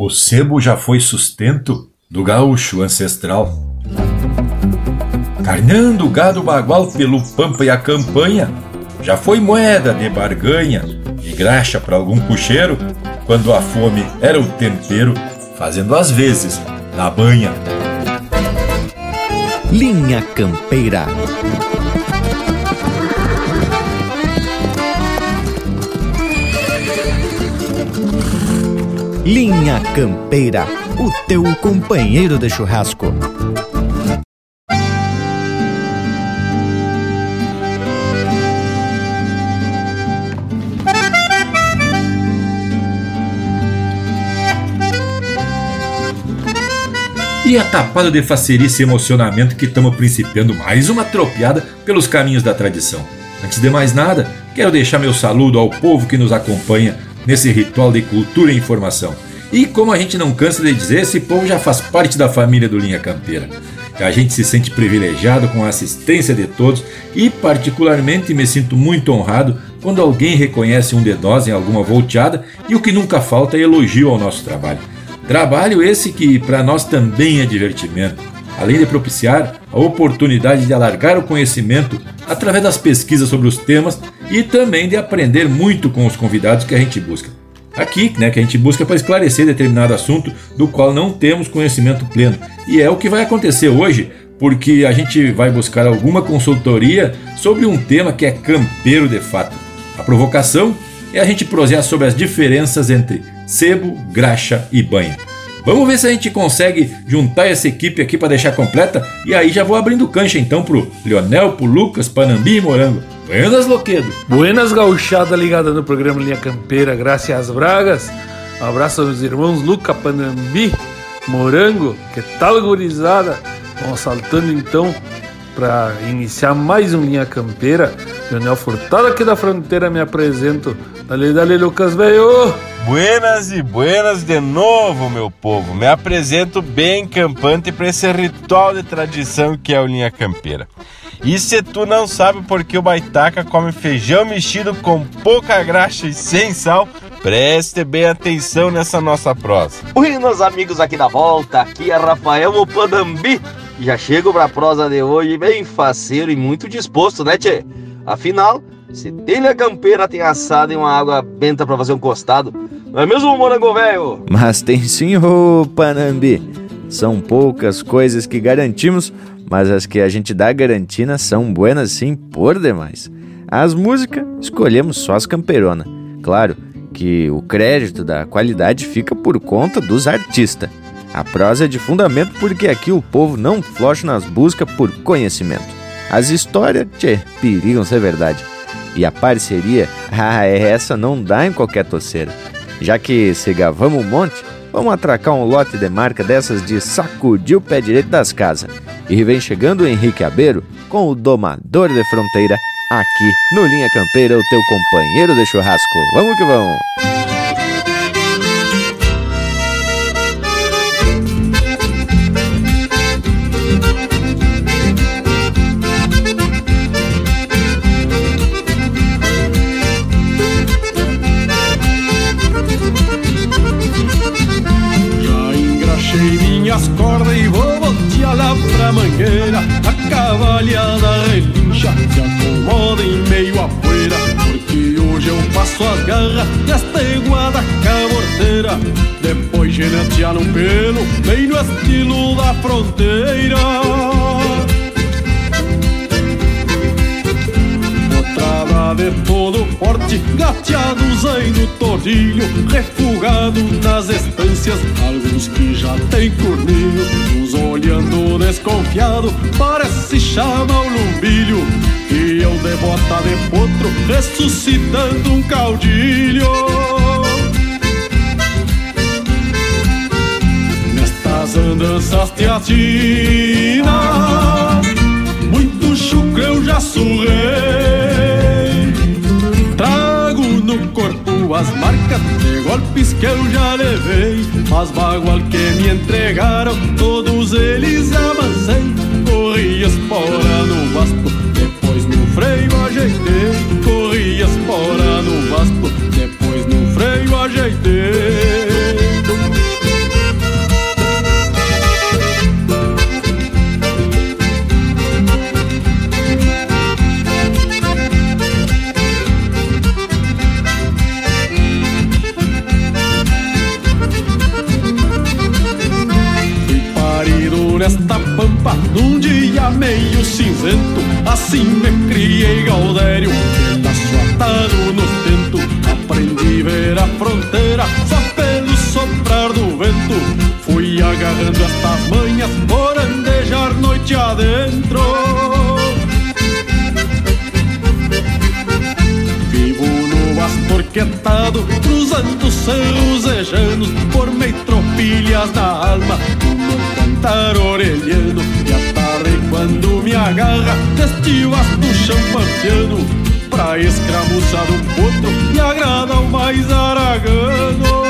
O sebo já foi sustento do gaúcho ancestral. Carnando o gado bagual pelo pampa e a campanha, já foi moeda de barganha e graxa para algum puxeiro, quando a fome era o tempero, fazendo às vezes na banha. Linha Campeira. Linha Campeira, o teu companheiro de churrasco. E a tapada de facerice e emocionamento que estamos principiando mais uma tropeada pelos caminhos da tradição. Antes de mais nada, quero deixar meu saludo ao povo que nos acompanha nesse ritual de cultura e informação. E como a gente não cansa de dizer, esse povo já faz parte da família do Linha Campeira. A gente se sente privilegiado com a assistência de todos e, particularmente, me sinto muito honrado quando alguém reconhece um de em alguma volteada e o que nunca falta é elogio ao nosso trabalho. Trabalho esse que para nós também é divertimento, além de propiciar a oportunidade de alargar o conhecimento através das pesquisas sobre os temas e também de aprender muito com os convidados que a gente busca. Aqui, né, que a gente busca para esclarecer determinado assunto do qual não temos conhecimento pleno. E é o que vai acontecer hoje, porque a gente vai buscar alguma consultoria sobre um tema que é campeiro de fato. A provocação é a gente prosear sobre as diferenças entre sebo, graxa e banho. Vamos ver se a gente consegue juntar essa equipe aqui para deixar completa. E aí já vou abrindo cancha então pro Leonel, pro Lucas, Panambi e Morango. Buenas, Loquedo. Buenas, gauchada ligada no programa Linha Campeira, graças Bragas. Um abraço aos irmãos Luca, Panambi, Morango. Que tal, gurizada? Vamos saltando então para iniciar mais um Linha Campeira. Leonel Furtado aqui da fronteira me apresento. Dale, dale, Lucas, veio! Buenas e buenas de novo, meu povo. Me apresento bem campante para esse ritual de tradição que é o Linha Campeira. E se tu não sabe por que o Baitaca come feijão mexido com pouca graxa e sem sal, preste bem atenção nessa nossa prosa. Buenos amigos aqui da volta, aqui é Rafael Opadambi. Já chego pra prosa de hoje bem faceiro e muito disposto, né, tchê? Afinal, se telha campeira tem assado e uma água benta para fazer um costado, não é mesmo, morango velho? Mas tem sim, ô Panambi. São poucas coisas que garantimos, mas as que a gente dá garantina são buenas sim por demais. As músicas, escolhemos só as camperonas. Claro que o crédito da qualidade fica por conta dos artistas. A prosa é de fundamento porque aqui o povo não flocha nas buscas por conhecimento. As histórias, tchê, perigam ser verdade. E a parceria, ah, essa não dá em qualquer toceira. Já que se gavamos um monte, vamos atracar um lote de marca dessas de sacudir o pé direito das casas. E vem chegando o Henrique Abeiro com o domador de fronteira aqui no Linha Campeira, o teu companheiro de churrasco. Vamos que vamos! Eu passo as garras desta iguada caborteira Depois genetear um pelo, bem no estilo da fronteira de todo porte, gateados aí no tordilho, refugado nas estâncias, alguns que já tem corninho, uns olhando desconfiado, parece chama o lumbilho, e eu de bota de potro, ressuscitando um caudilho. Nestas andanças teatinas, muito chucro eu já surrei as marcas de golpes que eu já levei. As bagual que me entregaram, todos eles amancei Corri espora no vasto, depois no freio ajeitei. Corri espora no vasto, depois no freio ajeitei meio cinzento Assim me criei Gaudério Que atado no tento Aprendi a ver a fronteira Só pelo soprar do vento. Fui agarrando estas manhas Por andejar noite adentro. Vivo no bastorquetado Cruzando cerros ejanos Por meio tropilhas da alma cantar orelhando E a tarde quando me agarra Deste vasto chão pampiano Pra escramuçar um potro Me agrada o mais aragano.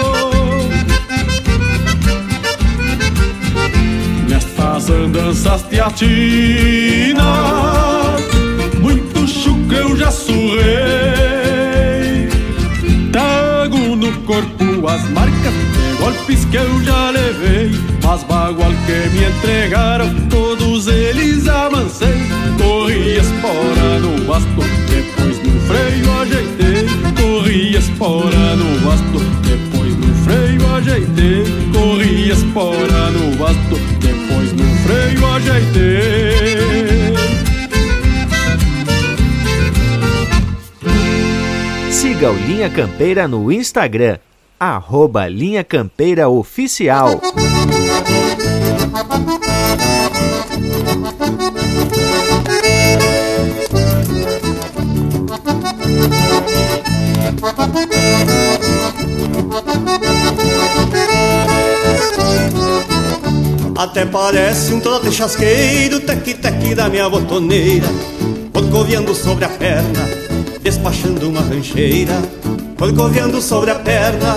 Nestas andanças teatinas Muito chucro eu já surrei. Trago no corpo as marcas golpes que eu já levei mas bagual que me entregaram, todos eles amancei. Corri espora no basto, depois no freio ajeitei. Corri espora no basto, depois no freio ajeitei. Corri espora no basto, depois no freio ajeitei. Siga o Linha Campeira no Instagram, arroba Linha Campeira Oficial. Até parece um trote chasqueiro, tec-tec da minha botoneira, corcoviando sobre a perna, despachando uma rancheira, corcoviando sobre a perna,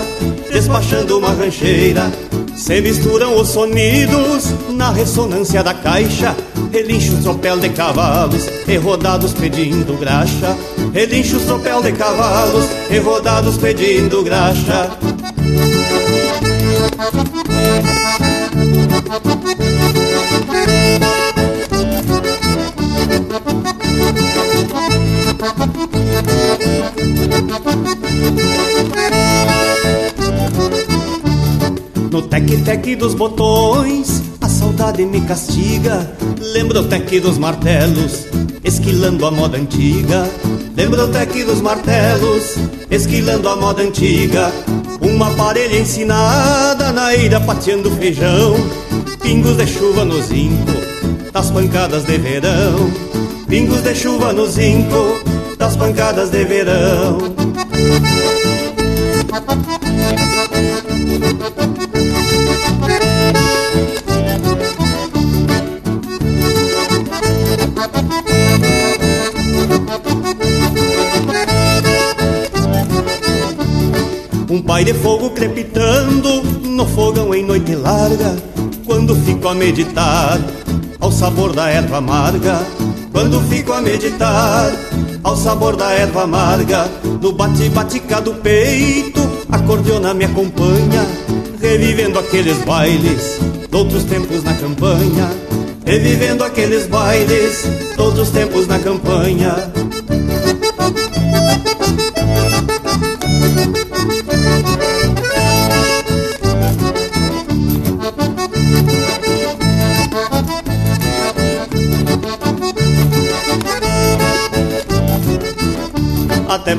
despachando uma rancheira. Se misturam os sonidos na ressonância da caixa. Relinchos tropel de cavalos e rodados pedindo graxa. Relinchos tropel de cavalos e rodados pedindo graxa No tec-tec dos botões, a saudade me castiga. Lembro o tec dos martelos, esquilando a moda antiga. Lembro o tec dos martelos, esquilando a moda antiga. Uma parelha ensinada na ira pateando feijão. Pingos de chuva no zinco, das pancadas de verão. Pingos de chuva no zinco, das pancadas de verão. Um pai de fogo crepitando no fogão em noite larga, quando fico a meditar ao sabor da erva amarga. Quando fico a meditar ao sabor da erva amarga, no bate-batica do peito, a me acompanha, revivendo aqueles bailes outros tempos na campanha, revivendo aqueles bailes outros tempos na campanha.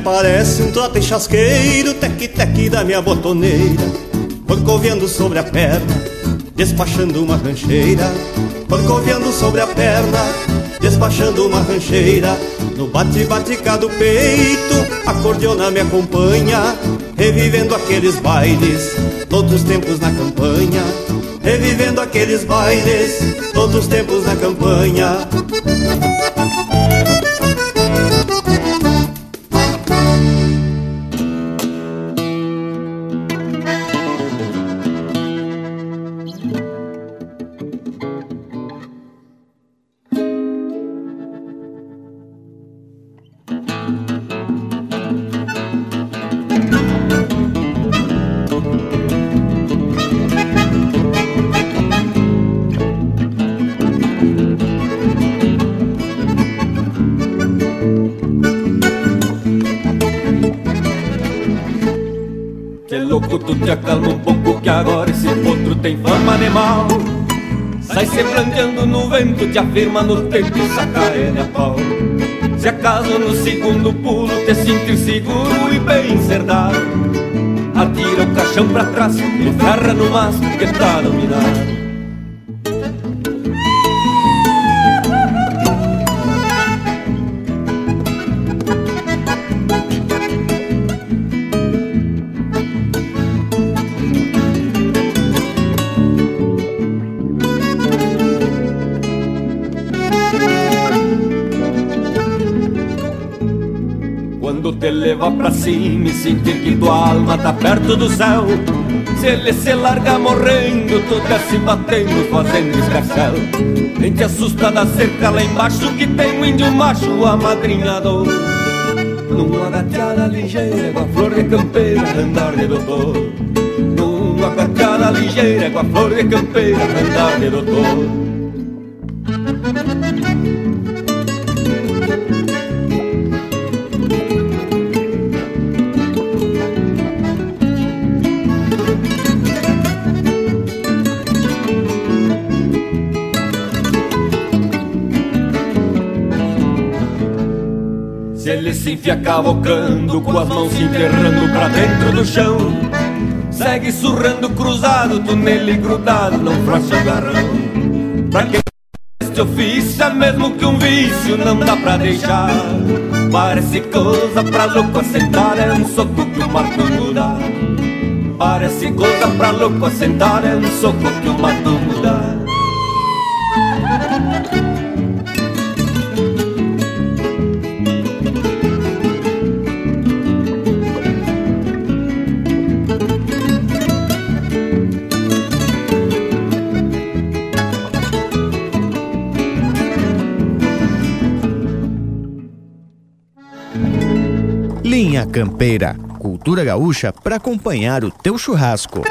Parece um trote chasqueiro, tec-tec da minha botoneira, corcoviando sobre a perna, despachando uma rancheira, corcoviando sobre a perna, despachando uma rancheira. No bate-bate do peito, a cordiona me acompanha, revivendo aqueles bailes, todos os tempos na campanha, revivendo aqueles bailes, todos os tempos na campanha. Te afirma no tempo e saca ele a pau. Se acaso no segundo pulo te sentir seguro e bem cerdado, atira o caixão pra trás e ferra no mastro que tá dominado. Cima e sentir que tua alma tá perto do céu. Se ele se larga morrendo, tu desce batendo, fazendo escarcel. Nem te assusta da cerca lá embaixo que tem um índio macho amadrinhador. Numa gateada ligeira com a flor de campeira, andar de doutor. Numa gateada ligeira com a flor de campeira, andar de doutor. Se enfia cavocando, com as mãos se enterrando pra dentro do chão. Segue surrando cruzado, tu nele grudado, não frouxa o garrão. Pra quem este ofício é mesmo que um vício, não dá pra deixar. Parece coisa pra louco assentar, é um soco que o mato muda. Parece coisa pra louco assentar, é um soco que o mato Campeira, cultura gaúcha para acompanhar o teu churrasco.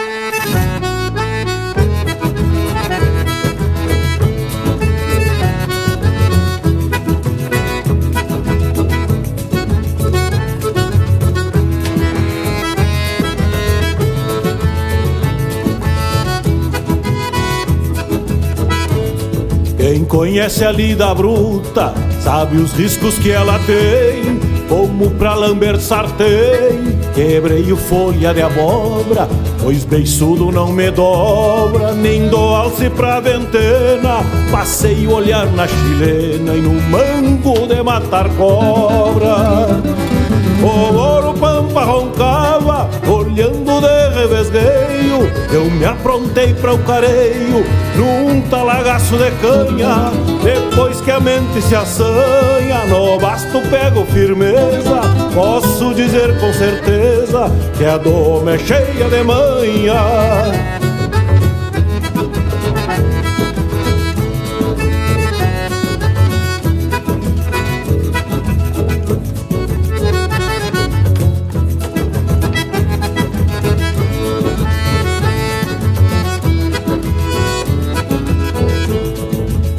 Quem conhece a lida bruta sabe os riscos que ela tem como pra lamber sartém. Quebrei o folha de abóbora, pois beiçudo não me dobra, nem dou alce pra ventena. Passei o olhar na chilena e no mango de matar cobra. O ouro pampa roncava, olhando de revesgueio. Eu me aprontei para o careio, num talagaço de canha. Depois que a mente se assanha, no basto pego firmeza. Posso dizer com certeza que a doma é cheia de manha.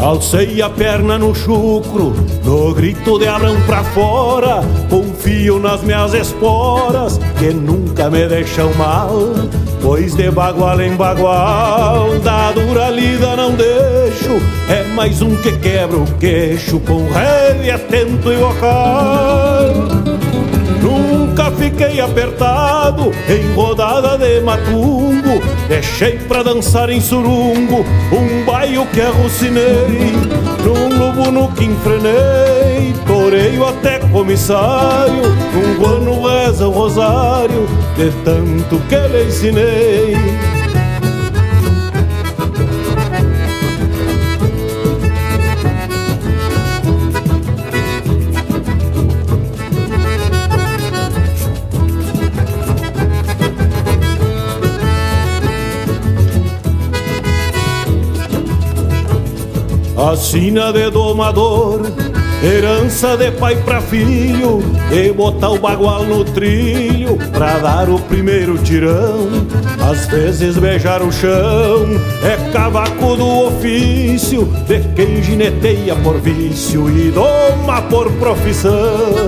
Alcei a perna no chucro, no grito de Abrão pra fora. Confio nas minhas esporas, que nunca me deixam mal. Pois de bagual em bagual, da dura lida não deixo. É mais um que quebra o queixo, com rede atento e vocal. Fiquei apertado em rodada de matungo Deixei pra dançar em surungo um baio que arrucinei Num lobo no que enfrenei, toreio até comissário. Um guano reza o rosário de tanto que lhe ensinei A sina de domador, herança de pai pra filho, e botar o bagual no trilho pra dar o primeiro tirão. Às vezes beijar o chão é cavaco do ofício de quem gineteia por vício e doma por profissão.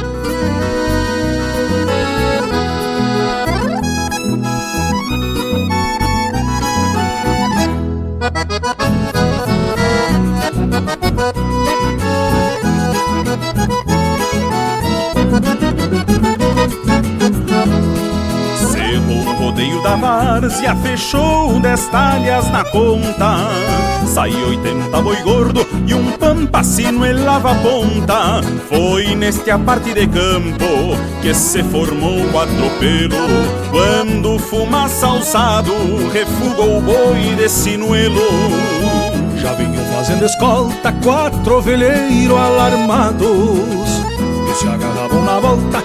Várzea fechou dez talhas na conta Saiu oitenta boi gordo e um pampacino em lava ponta. Foi neste aparte de campo que se formou o atropelo. Quando fumaça alçado refugou o boi de sinuelo. Já vinham fazendo escolta quatro ovelheiros alarmados. Se agarravam na volta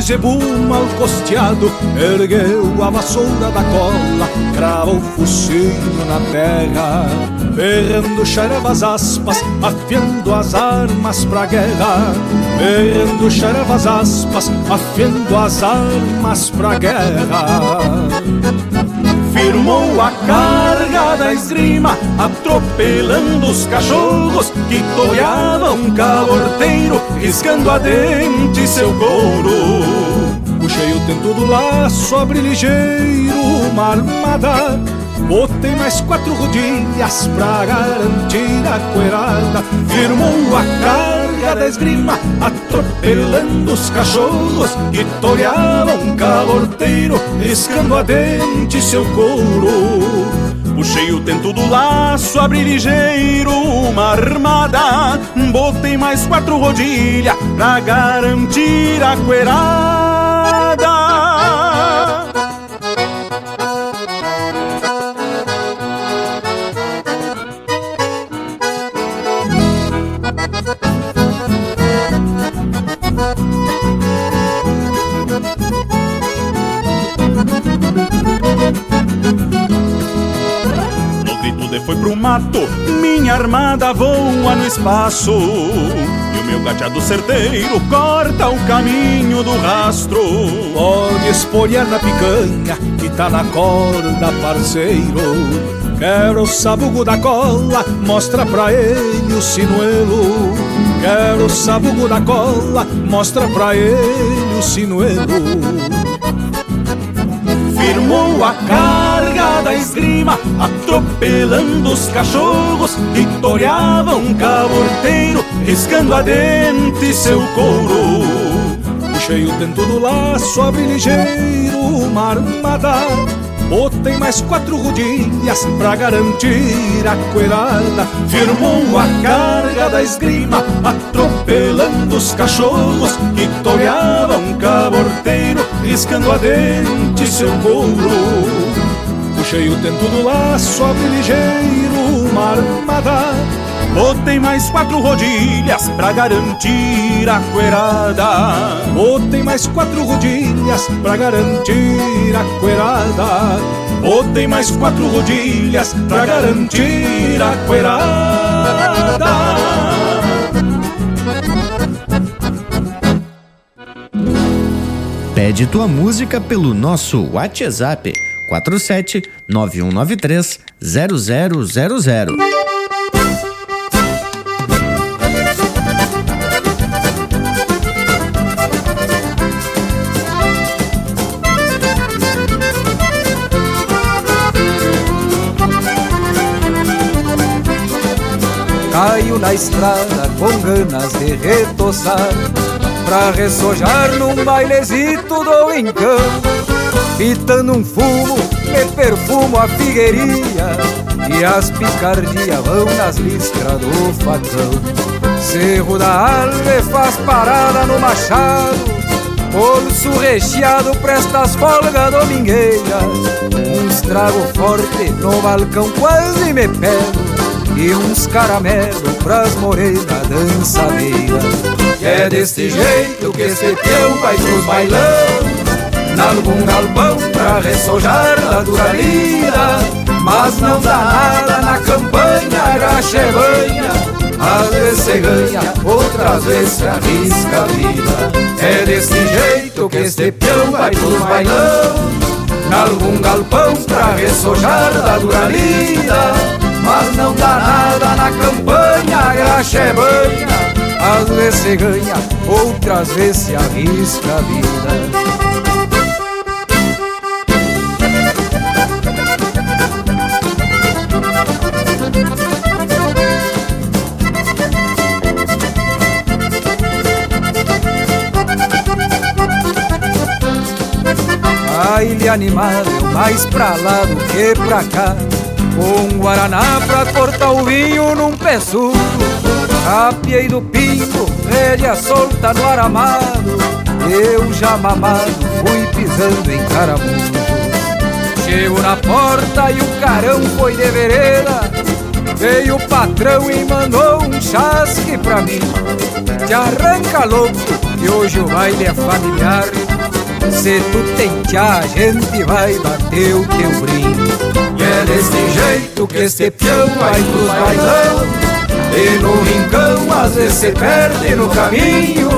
zebu mal costeado. Ergueu a vassoura da cola, cravou o focinho na terra, berrando xaravas aspas, afiando as armas pra guerra. Berrando xaravas aspas, afiando as armas pra guerra firmou a carga da esgrima, atropelando os cachorros que toreavam caborteiro, riscando a dente seu couro. Puxei o tento do laço, abri ligeiro uma armada Botei mais quatro rodilhas pra garantir a coerada Firmou a carga da esgrima Atropelando os cachorros Que toreavam um caborteiro Riscando a dente seu couro Puxei o tento do laço, abri ligeiro uma armada. Botei mais quatro rodilhas pra garantir a coerada mato, minha armada voa no espaço. E o meu gateado certeiro corta o caminho do rastro. Pode espolhar na picanha que tá na corda, parceiro. Quero o sabugo da cola, mostra pra ele o sinuelo. Quero o sabugo da cola, mostra pra ele o sinuelo firmou a da esgrima, atropelando os cachorros que toreavam um caborteiro, riscando a dente seu couro. Puxei o dentro do laço, abri ligeiro uma armada. Botei mais quatro rodilhas pra garantir a coerada Firmou a carga da esgrima Atropelando os cachorros Que toreavam um caborteiro Riscando a dente seu couro Puxei o tento do laço, abri ligeiro uma armada Botei mais quatro rodilhas pra garantir a coerada. Botei mais quatro rodilhas pra garantir a coerada. Botei mais quatro rodilhas pra garantir a coerada. Pede tua música pelo nosso WhatsApp 47 9193 0000. Caio na estrada com ganas de retoçar Pra ressojar num bailezito do encanto Pitando um fumo, me perfumo a figueirinha. E as picardias vão nas listras do facão. Cerro da Alve faz parada no machado. Bolso recheado presta as folgas domingueiras. Um estrago forte no balcão quase me pego. E uns caramelos pras morenas dançadeiras. É desse jeito que esse peão vai pros bailão, nalgum galpão pra ressojar da dura lida, mas não dá nada na campanha, graxa é banha. Às vezes se ganha, outras vezes se arrisca a vida. É desse jeito que esse peão vai pros bailão Nalgum galpão pra ressojar da dura lida Mas não dá nada na campanha, a graxa é banha às vezes se ganha, outras vezes se arrisca a vida. A ilha animada é mais pra lá do que pra cá. Com um guaraná pra cortar o vinho num pé Apiei do pingo, rédea solta no aramado. Eu já mamado fui pisando em caramujo. Chego na porta e o carão foi de vereda. Veio o patrão e mandou um chasque pra mim. Te arranca louco, que hoje o baile é familiar Se tu tchá, a gente vai bater o teu brinco E é desse jeito que este peão vai pros bailão. E no rincão às vezes se perde no caminho.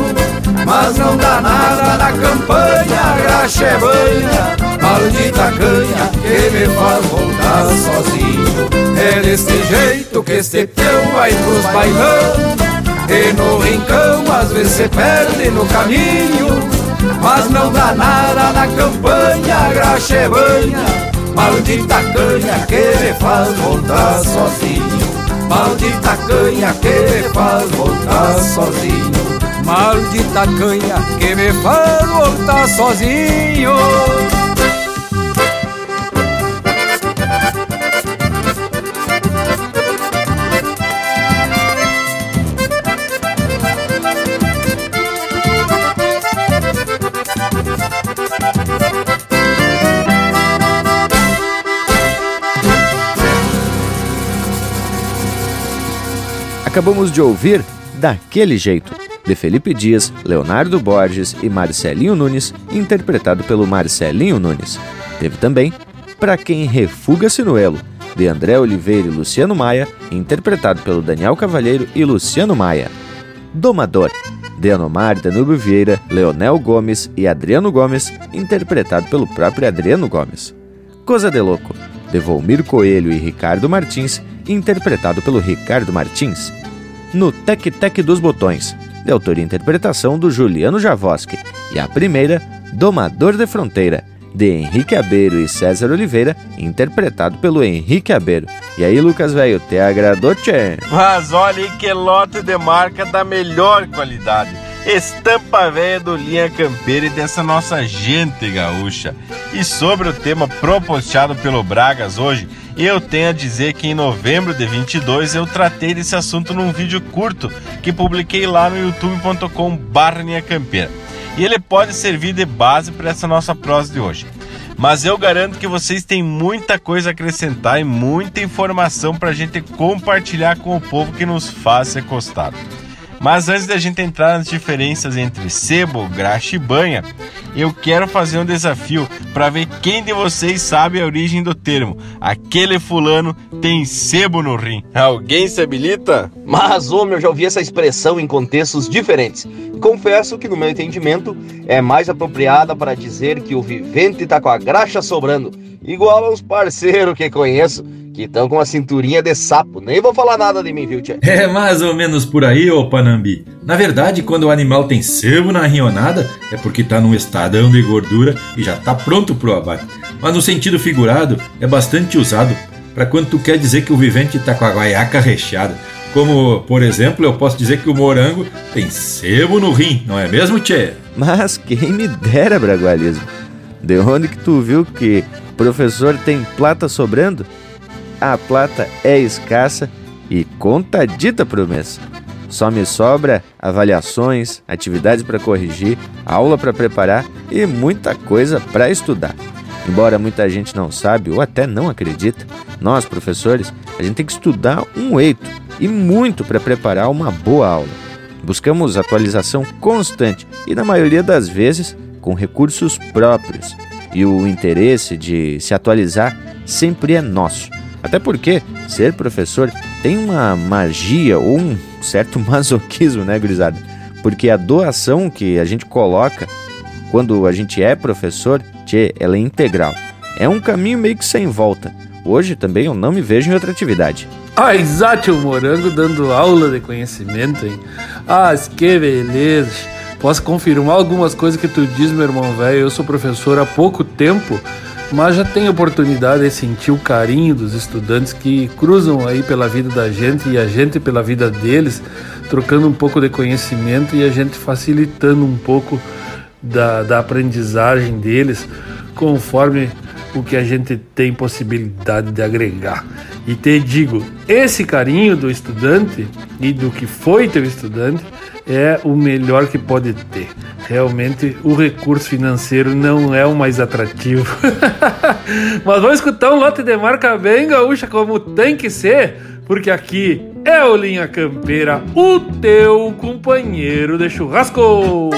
Mas não dá nada na campanha, a graxa é banha. Maldita canha que me faz voltar sozinho. É desse jeito que este peão vai pros bailão. E no rincão às vezes se perde no caminho Mas não dá nada na campanha, graxa é banha Maldita canha que me faz voltar sozinho. Maldita canha que me faz voltar sozinho. Maldita canha que me faz voltar sozinho Acabamos de ouvir Daquele Jeito, de Felipe Dias, Leonardo Borges e Marcelinho Nunes, interpretado pelo Marcelinho Nunes. Teve também Pra Quem Refuga Sinuelo, de André Oliveira e Luciano Maia, interpretado pelo Daniel Cavalheiro e Luciano Maia. Domador, de Anomar Danúbio Vieira, Leonel Gomes e Adriano Gomes, interpretado pelo próprio Adriano Gomes. Coisa de Louco, de Volmir Coelho e Ricardo Martins, interpretado pelo Ricardo Martins no Tec Tec dos Botões, de autoria e interpretação do Juliano Javoski, e a primeira, Domador de Fronteira, de Henrique Abeiro e César Oliveira, interpretado pelo Henrique Abeiro. E aí, Lucas Velho, te agradou, tchê? Mas olha que lote de marca da melhor qualidade. Estampa velha do Linha Campeira e dessa nossa gente gaúcha. E sobre o tema propositado pelo Bragas hoje, eu tenho a dizer que em novembro de 22 eu tratei desse assunto num vídeo curto que publiquei lá no youtube.com/campeira. E ele pode servir de base para essa nossa prosa de hoje. Mas eu garanto que vocês têm muita coisa a acrescentar e muita informação para a gente compartilhar com o povo que nos faz ser costado. Mas antes da gente entrar nas diferenças entre sebo, graxa e banha, eu quero fazer um desafio para ver quem de vocês sabe a origem do termo. Aquele fulano tem sebo no rim. Alguém se habilita? Mas, homem, eu já ouvi essa expressão em contextos diferentes. Confesso que, no meu entendimento, é mais apropriada para dizer que o vivente está com a graxa sobrando, igual aos parceiros que conheço que estão com a cinturinha de sapo. Nem vou falar nada de mim, viu, tia? É mais ou menos por aí, ô Panambi. Na verdade, quando o animal tem sebo na rionada, é porque tá num estadão de gordura e já tá pronto pro abate. Mas no sentido figurado, é bastante usado para quando tu quer dizer que o vivente tá com a guaiaca recheada. Como, por exemplo, eu posso dizer que o morango tem sebo no rim, não é mesmo, Tchê? Mas quem me dera, Bragualismo. De onde que tu viu que professor tem plata sobrando? A plata é escassa e contadita por mês. Só me sobra avaliações, atividades para corrigir, aula para preparar e muita coisa para estudar. Embora muita gente não sabe ou até não acredita, nós, professores, a gente tem que estudar um eito e muito para preparar uma boa aula. Buscamos atualização constante e, na maioria das vezes, com recursos próprios. E o interesse de se atualizar sempre é nosso. Até porque ser professor tem uma magia ou um certo masoquismo, né, gurizada? Porque a doação que a gente coloca quando a gente é professor, tchê, ela é integral. é um caminho meio que sem volta. Hoje também eu não me vejo em outra atividade. Ah, exato, o Morango dando aula de conhecimento, hein? Ah, que beleza. Posso confirmar algumas coisas que tu diz, meu irmão velho. Eu sou professor há pouco tempo, mas já tenho oportunidade de sentir o carinho dos estudantes que cruzam aí pela vida da gente e a gente pela vida deles, trocando um pouco de conhecimento e a gente facilitando um pouco da, da aprendizagem deles conforme o que a gente tem possibilidade de agregar. E te digo, esse carinho do estudante e do que foi teu estudante é o melhor que pode ter. Realmente o recurso financeiro não é o mais atrativo. Mas vamos escutar um lote de marca bem gaúcha como tem que ser, porque aqui é o Linha Campeira, o teu companheiro de churrasco.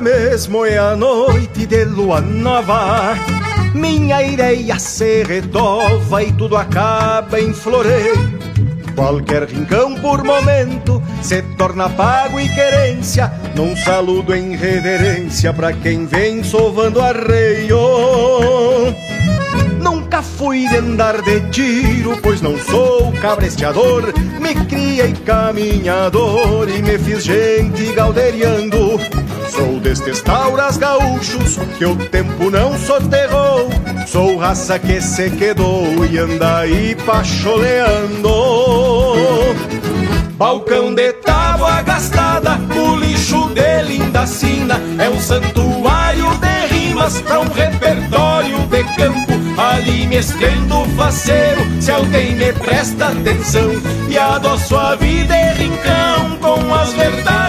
Mesmo é a noite de lua nova. Minha ireia se retova e tudo acaba em floreio Qualquer rincão por momento se torna pago e querência Num saludo em reverência para quem vem sovando arreio. Nunca fui de andar de tiro, pois não sou cabresteador Me criei caminhador e me fiz gente galderiando Sou destes tauras gaúchos que o tempo não soterrou. Sou raça que se quedou e anda aí pacholeando. Balcão de tábua gastada, o lixo de linda sina é um santuário de rimas pra um repertório de campo. Ali me estendo faceiro, se alguém me presta atenção e adoço a vida e rincão com as verdades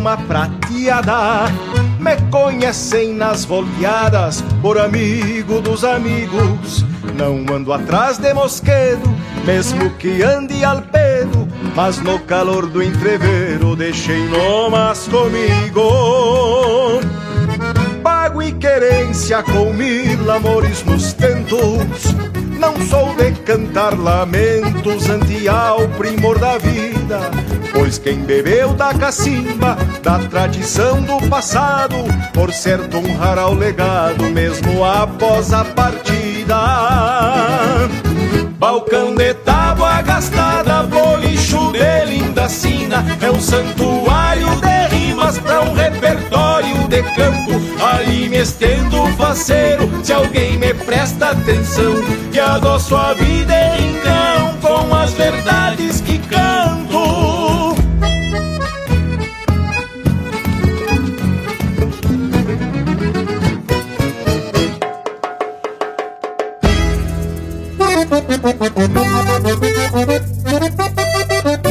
uma prateada. Me conhecem nas volteadas por amigo dos amigos. Não ando atrás de mosquedo, mesmo que ande al pedo. Mas no calor do entreveiro deixei nomas comigo. Pago e querência com mil amores nos tentos. Não sou de cantar lamentos ante ao primor da vida Pois quem bebeu da cacimba, da tradição do passado, por certo honrará o legado mesmo após a partida. Balcão de tábua gastada, bolicho de linda sina, é um santuário de rimas pra um repertório de campo. Ali me estendo faceiro, se alguém me presta atenção, e adoço a vida em cão com as verdades que canto.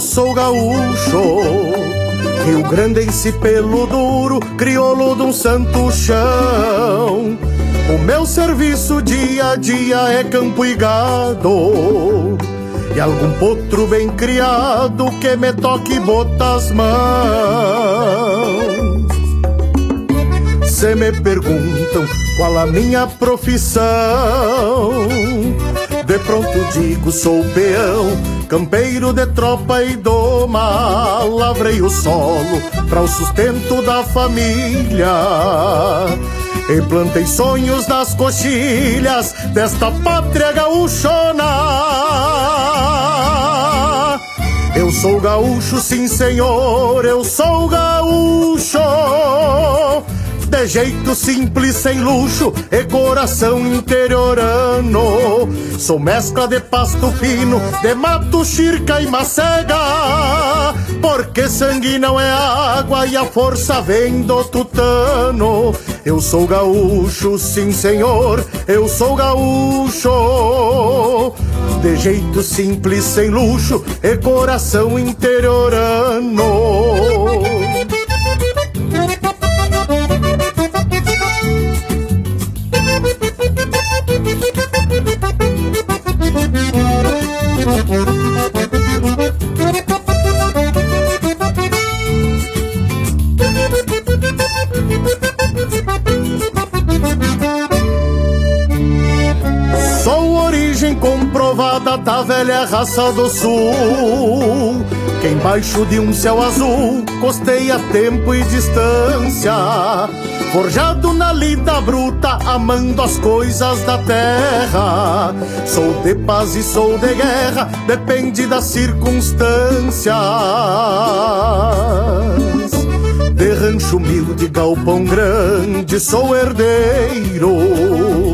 eu sou gaúcho Rio Grandense pelo duro, crioulo de um santo chão. O meu serviço dia a dia é campo e gado. E algum potro bem criado que me toque botas mãos. Se me perguntam qual a minha profissão De pronto digo sou peão, campeiro de tropa e doma. Lavrei o solo para o sustento da família. E plantei sonhos nas coxilhas desta pátria gaúchona. Eu sou gaúcho, sim senhor, eu sou gaúcho de jeito simples, sem luxo e coração interiorano. Sou mescla de pasto fino, de mato, chirca e macega. Porque sangue não é água e a força vem do tutano. Eu sou gaúcho, sim senhor, eu sou gaúcho. De jeito simples, sem luxo e coração interiorano. Raça do sul. Que embaixo de um céu azul costeia tempo e distância. Forjado na lida bruta, amando as coisas da terra. Sou de paz e sou de guerra, depende das circunstâncias. De rancho humilde, galpão grande, sou herdeiro.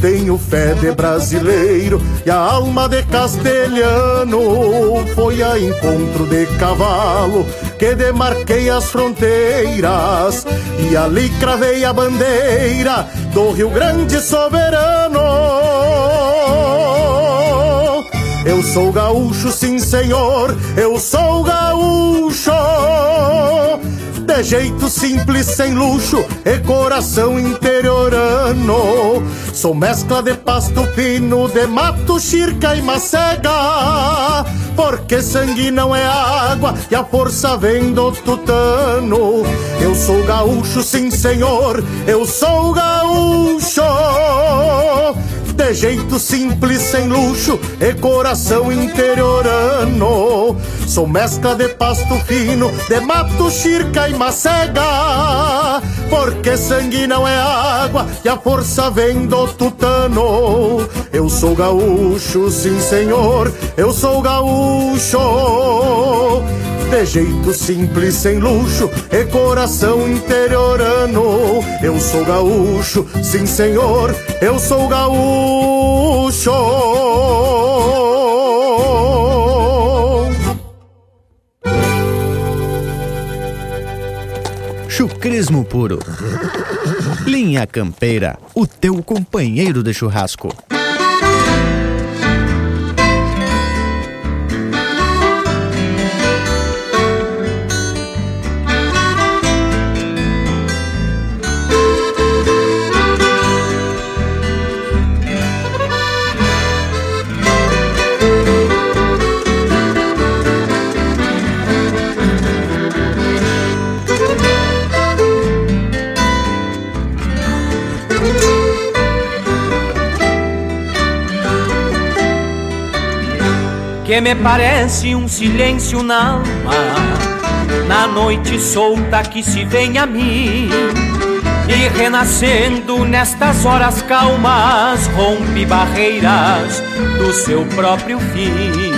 Tenho fé de brasileiro e a alma de castelhano. Foi a encontro de cavalo que demarquei as fronteiras e ali cravei a bandeira do Rio Grande soberano. Eu sou gaúcho, sim senhor, eu sou gaúcho. De jeito simples, sem luxo e coração interiorano. Sou mescla de pasto fino, de mato, chirca e macega. Porque sangue não é água e a força vem do tutano. Eu sou gaúcho, sim senhor, eu sou gaúcho. De jeito simples, sem luxo e coração interiorano. Sou mescla de pasto fino, de mato, chirca e macega. Porque sangue não é água e a força vem do tutano. Eu sou gaúcho, sim senhor, eu sou gaúcho. De jeito simples, sem luxo e coração interiorano. Eu sou gaúcho, sim senhor, eu sou gaúcho. Chucrismo puro. Linha Campeira, o teu companheiro de churrasco. Me parece um silêncio na alma, na noite solta que se vem a mim. E renascendo nestas horas calmas, rompe barreiras do seu próprio fim.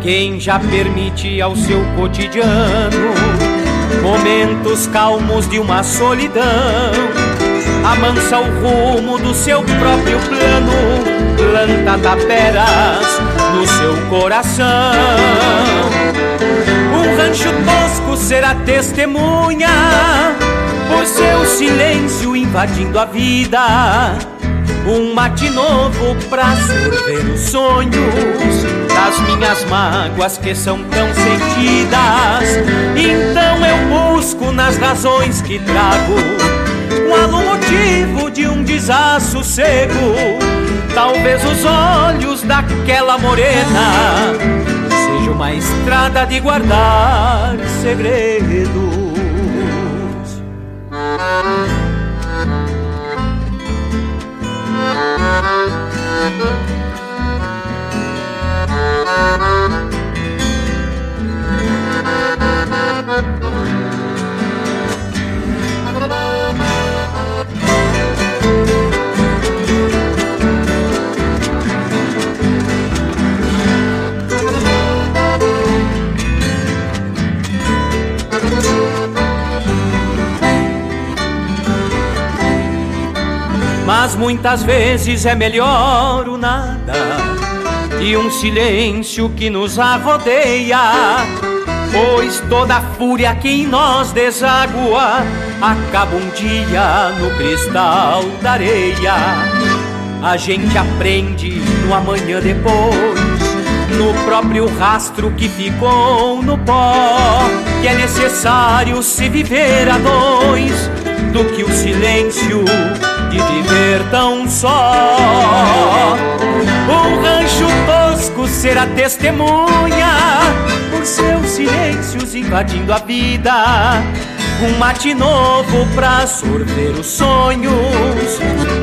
Quem já permite ao seu cotidiano momentos calmos de uma solidão, amansa o rumo do seu próprio plano, planta taperas no seu coração. Um rancho tosco será testemunha por seu silêncio invadindo a vida. Um mate novo pra sorver os sonhos das minhas mágoas que são tão sentidas. Então eu busco nas razões que trago qual o motivo de um desassossego Talvez os olhos daquela morena seja uma estrada de guardar segredos. Música muitas vezes é melhor o nada e um silêncio que nos arrodeia. Pois toda fúria que em nós deságua acaba um dia no cristal da areia. A gente aprende no amanhã depois, no próprio rastro que ficou no pó, que é necessário se viver a dois do que o silêncio de viver tão só. Um rancho tosco será testemunha por seus silêncios invadindo a vida. Um mate novo pra sorver os sonhos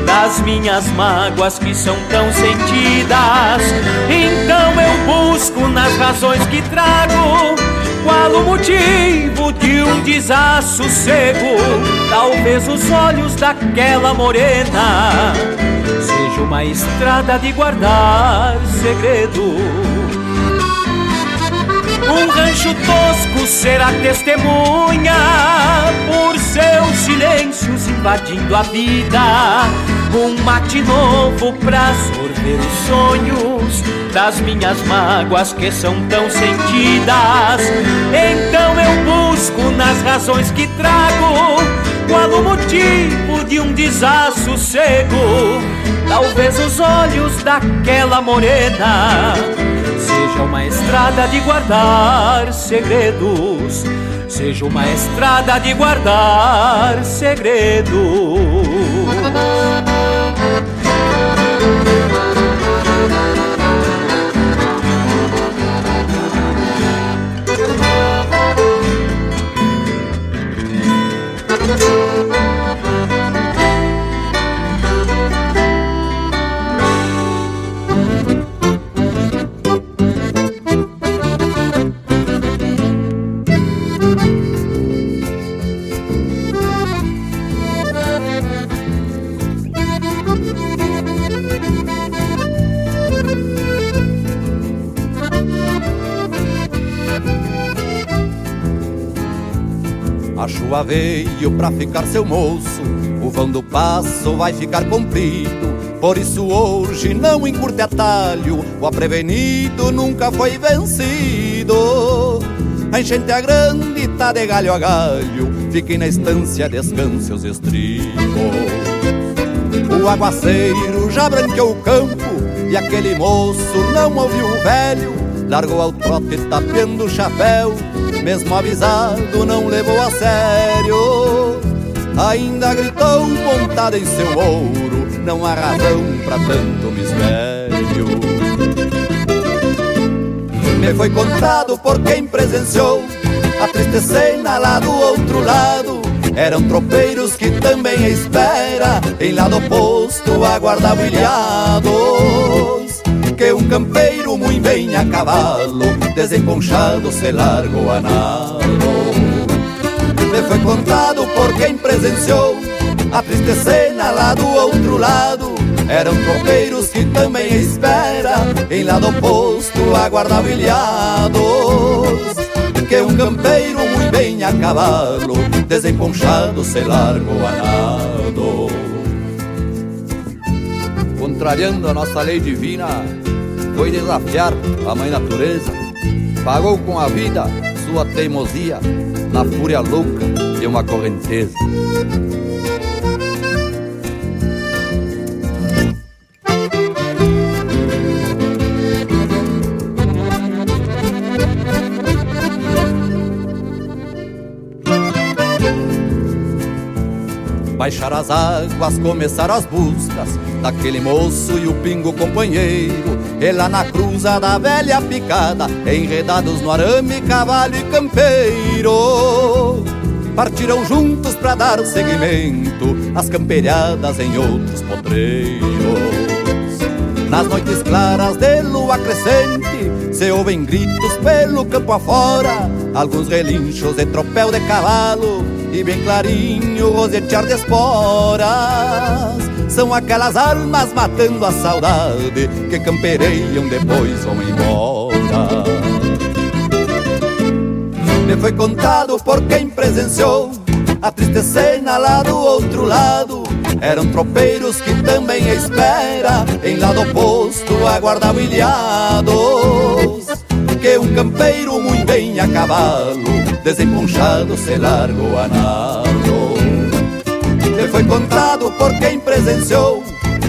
das minhas mágoas que são tão sentidas. Então eu busco nas razões que trago qual o motivo de um desassossego? Talvez os olhos daquela morena seja uma estrada de guardar segredo. Um rancho tosco será testemunha por seus silêncios invadindo a vida. Um mate novo pra sorver os sonhos das minhas mágoas que são tão sentidas. Então eu busco nas razões que trago qual o motivo de um desassossego. Talvez os olhos daquela morena seja uma estrada de guardar segredos. Seja uma estrada de guardar segredos. Veio pra ficar seu moço, o vão do passo vai ficar comprido. Por isso hoje não encurte atalho, o aprevenido nunca foi vencido. A enchente é grande, tá de galho a galho, fiquem na estância, descanse os estribos. O aguaceiro já branqueou o campo, e aquele moço não ouviu o velho, largou ao trote tapeando o chapéu, mesmo avisado não levou a sério. Ainda gritou montada em seu ouro, não há razão pra tanto mistério. Me foi contado por quem presenciou a triste cena lá do outro lado. Eram tropeiros que também espera, em lado oposto, aguardavam ilhados. Que um campeiro muito bem a cavalo, desemponchado, se largou a nado. Me foi contado por quem presenciou a triste cena lá do outro lado. Eram tropeiros que também espera, em lado oposto, aguardavam ilhados que um campeiro muito bem a cavalo, desemponchado, se largou a nado. Contrariando a nossa lei divina, foi desafiar a mãe natureza, pagou com a vida sua teimosia na fúria louca de uma correnteza. Baixar as águas, começaram as buscas daquele moço e o pingo companheiro. E lá na cruza da velha picada, enredados no arame, cavalo e campeiro. Partiram juntos pra dar seguimento às camperiadas em outros potreiros. Nas noites claras de lua crescente, se ouvem gritos pelo campo afora, alguns relinchos de tropel de cavalo e bem clarinho rosetear de esporas. São aquelas almas matando a saudade que campereiam depois vão embora. Me foi contado por quem presenciou a triste cena lá do outro lado. Eram tropeiros que também espera Em lado oposto aguardava ilhados Que um campeiro muito bem a cavalo Desempunchado se largou a nado. E foi contado por quem presenciou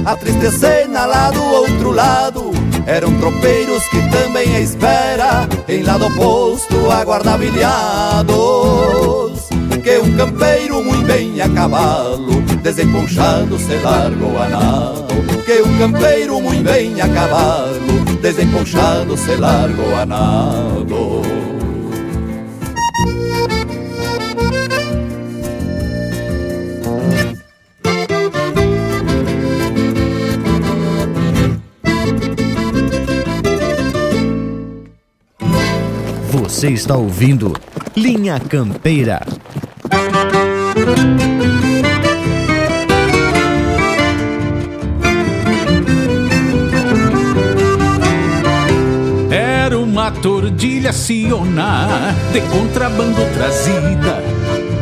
A triste cena lá do outro lado. Eram tropeiros que também espera Em lado oposto aguardava ilhados Que um campeiro muito bem a cavalo Desemponchado se largou a nado Que um campeiro muito bem a cavalo Desemponchado se largou a nado Você está ouvindo Linha Campeira. Era uma tordilha Siona de contrabando trazida.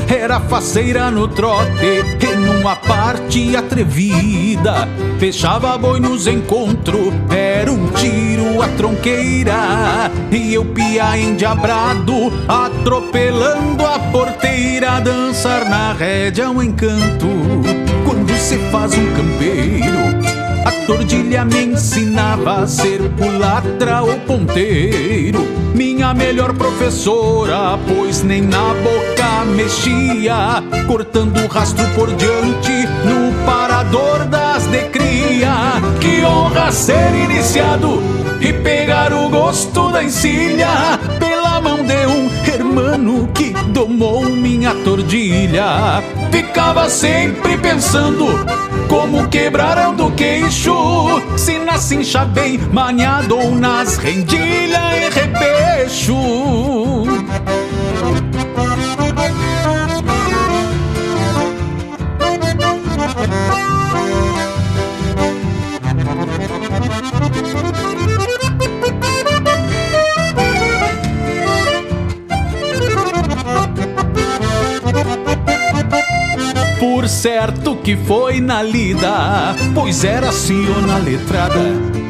Era faceira no trote numa parte atrevida. Fechava boi nos encontros, era um tiro a tronqueira. E eu pia endiabrado, atropelando a porteira. Dançar na rédea é um encanto quando se faz um campeiro. A tordilha me ensinava a ser culatra ou ponteiro. Minha melhor professora, pois nem na boca mexia, cortando o rastro por diante no parador das de cria. Que honra ser iniciado e pegar o gosto da encilha pela mão de um hermano que domou minha tordilha. Ficava sempre pensando como quebraram do queixo. Se na cincha bem maniado ou nas rendilhas e repecho certo que foi na lida, pois era Siona letrada.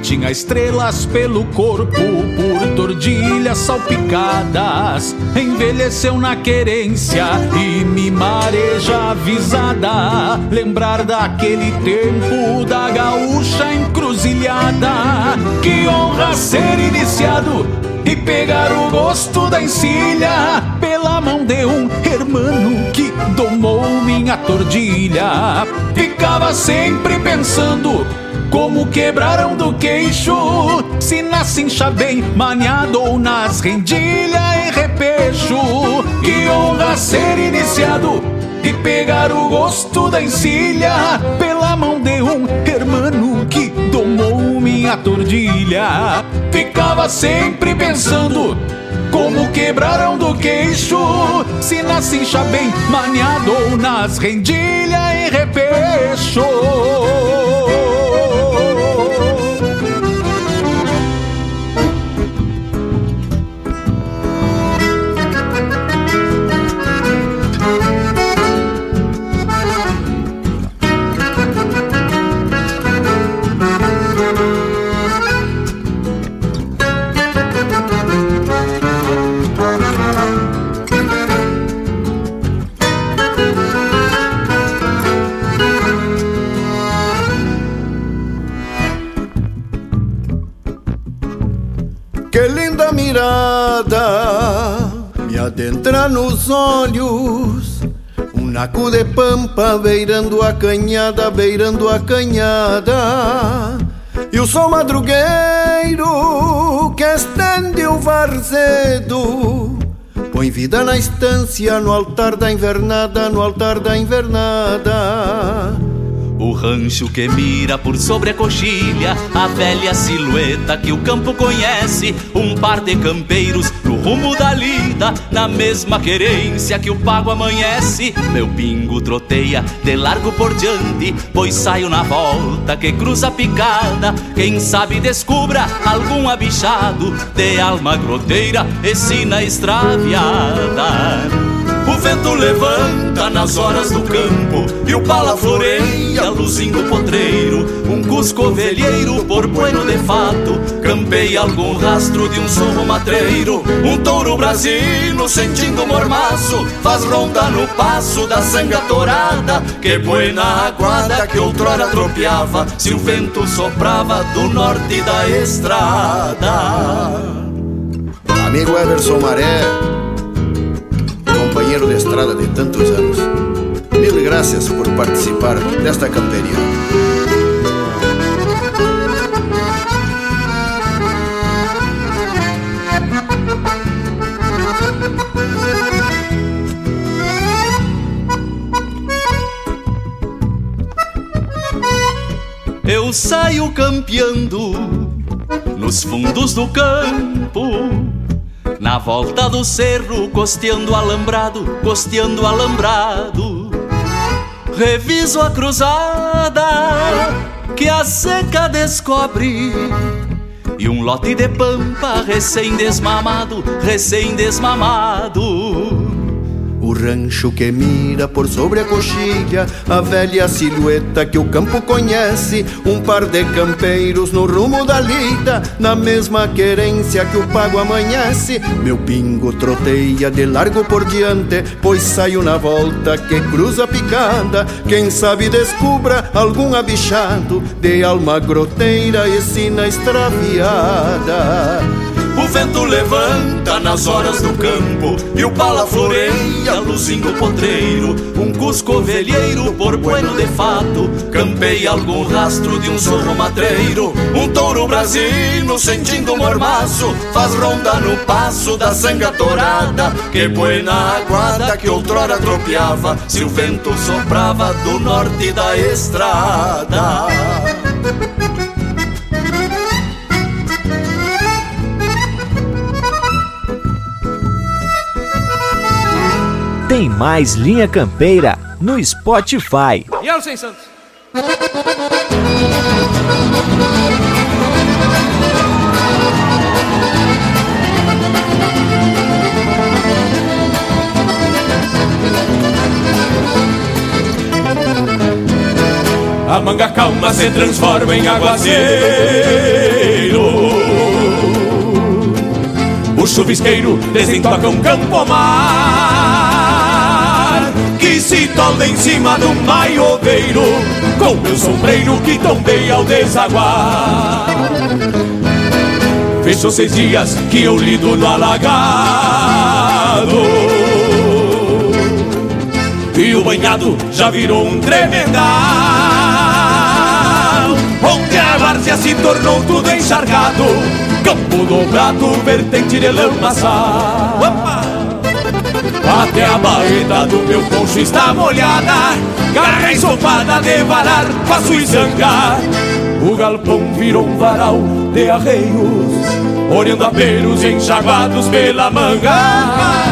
Tinha estrelas pelo corpo, por tordilhas salpicadas. Envelheceu na querência e me mareja avisada. Lembrar daquele tempo da gaúcha encruzilhada. Que honra ser iniciado e pegar o gosto da encilha pela mão de um hermano que domou minha tordilha. Ficava sempre pensando como quebraram do queixo se na cincha bem maniado ou nas rendilhas e repecho. Que honra ser iniciado e pegar o gosto da encilha pela mão de um hermano que domou minha tordilha. Ficava sempre pensando como quebraram do queixo se na cincha bem maniado ou nas rendilhas e repecho. Me adentra nos olhos. Um naco de pampa beirando a canhada, beirando a canhada. E o sol madrugueiro que estende o varzedo. Põe vida na estância, no altar da invernada, no altar da invernada. O rancho que mira por sobre a coxilha, a velha silhueta que o campo conhece, um par de campeiros no rumo da lida, na mesma querência que o pago amanhece. Meu pingo troteia de largo por diante, pois saio na volta que cruza picada. Quem sabe descubra algum abichado de alma groteira e sina extraviada. O vento levanta nas horas do campo E o pala floreia luzindo o potreiro Cusco velheiro por bueno de fato. Campeia algum rastro de um sorro matreiro. Um touro brasino sentindo mormaço. Faz ronda no passo da sanga torada Que põe na aguada que outrora tropeava. Se o vento soprava do norte da estrada. Amigo Everson Maré companheiro de estrada de tantos anos. Mil graças por participar desta camperia. Eu saio campeando nos fundos do campo na volta do cerro, costeando alambrado, costeando alambrado. Reviso a cruzada que a seca descobre. E um lote de pampa recém-desmamado, recém-desmamado. Rancho que mira por sobre a coxilha, a velha silhueta que o campo conhece, um par de campeiros no rumo da lida, na mesma querência que o pago amanhece. Meu pingo troteia de largo por diante, pois saio na volta que cruza a picada. Quem sabe descubra algum abichado de alma groteira e sina extraviada. O vento levanta nas horas do campo E o pala floreia, luzindo potreiro. Um cusco velheiro, por bueno de fato Campeia algum rastro de um sorro matreiro. Um touro brasino, sentindo um mormaço Faz ronda no passo da sanga torada. Que põe na aguada que outrora tropeava Se o vento soprava do norte da estrada Tem mais Linha Campeira no Spotify. E eu, sem Santos. A manga calma se transforma em aguaceiro O chuvisqueiro desentoca um campo mar Se tolda em cima do maioveiro Com meu sombreiro que tombei ao desaguar. Fechou seis dias que eu lido no alagado. E o banhado já virou um tremendal Onde a várzea se tornou tudo encharcado. Campo dobrado, vertente de lamaçal Até a baeta do meu poncho está molhada. Garra ensopada de varar, faço e zangar O galpão virou um varal de arreios Olhando a pelos enxaguados pela manga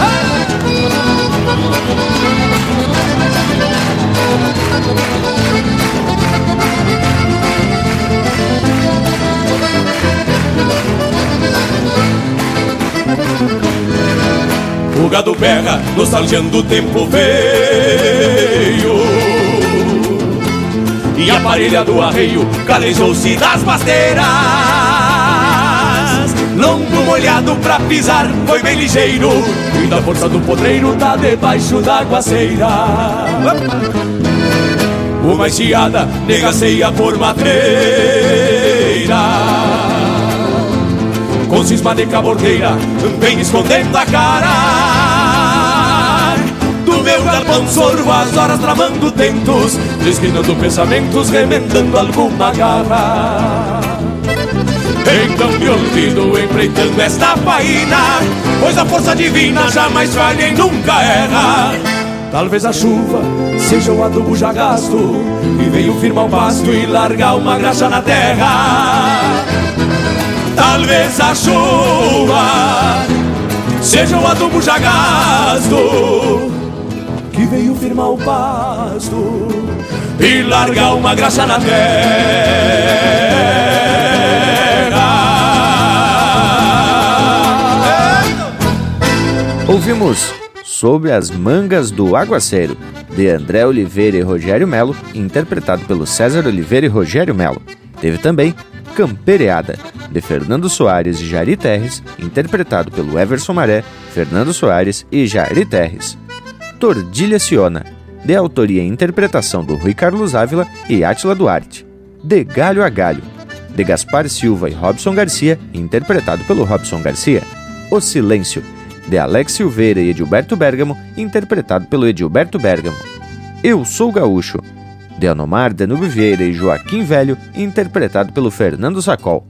O gado berra, nostalgiando o tempo veio. E a parelha do arreio calejou-se das pasteiras Longo molhado pra pisar, foi bem ligeiro. E da força do podreiro tá debaixo da aguaceira Uma enxeada negaceia por matreira com cisma de cabordeira Vem escondendo a cara meu galpão sorvo as horas tramando tentos Desquinando pensamentos, remendando alguma garra. Então me olvido empreitando esta faina Pois a força divina jamais falha e nunca erra. Talvez a chuva seja o adubo já gasto E veio firmar o pasto e largar uma graxa na terra. Talvez a chuva seja o adubo já gasto que veio firmar o pasto e largar uma graxa na terra. Ouvimos Sobre as Mangas do Aguaceiro, de André Oliveira e Rogério Melo, interpretado pelo César Oliveira e Rogério Melo. Teve também Campereada, de Fernando Soares e Jari Terres, interpretado pelo Everson Maré, Fernando Soares e Jari Terres. Tordilha Ciona, de autoria e interpretação do Rui Carlos Ávila e Átila Duarte. De Galho a Galho, de Gaspar Silva e Robson Garcia, interpretado pelo Robson Garcia. O Silêncio, de Alex Silveira e Edilberto Bergamo, interpretado pelo Edilberto Bergamo. Eu Sou Gaúcho, de Anomar Danube Vieira e Joaquim Velho, interpretado pelo Fernando Sacol.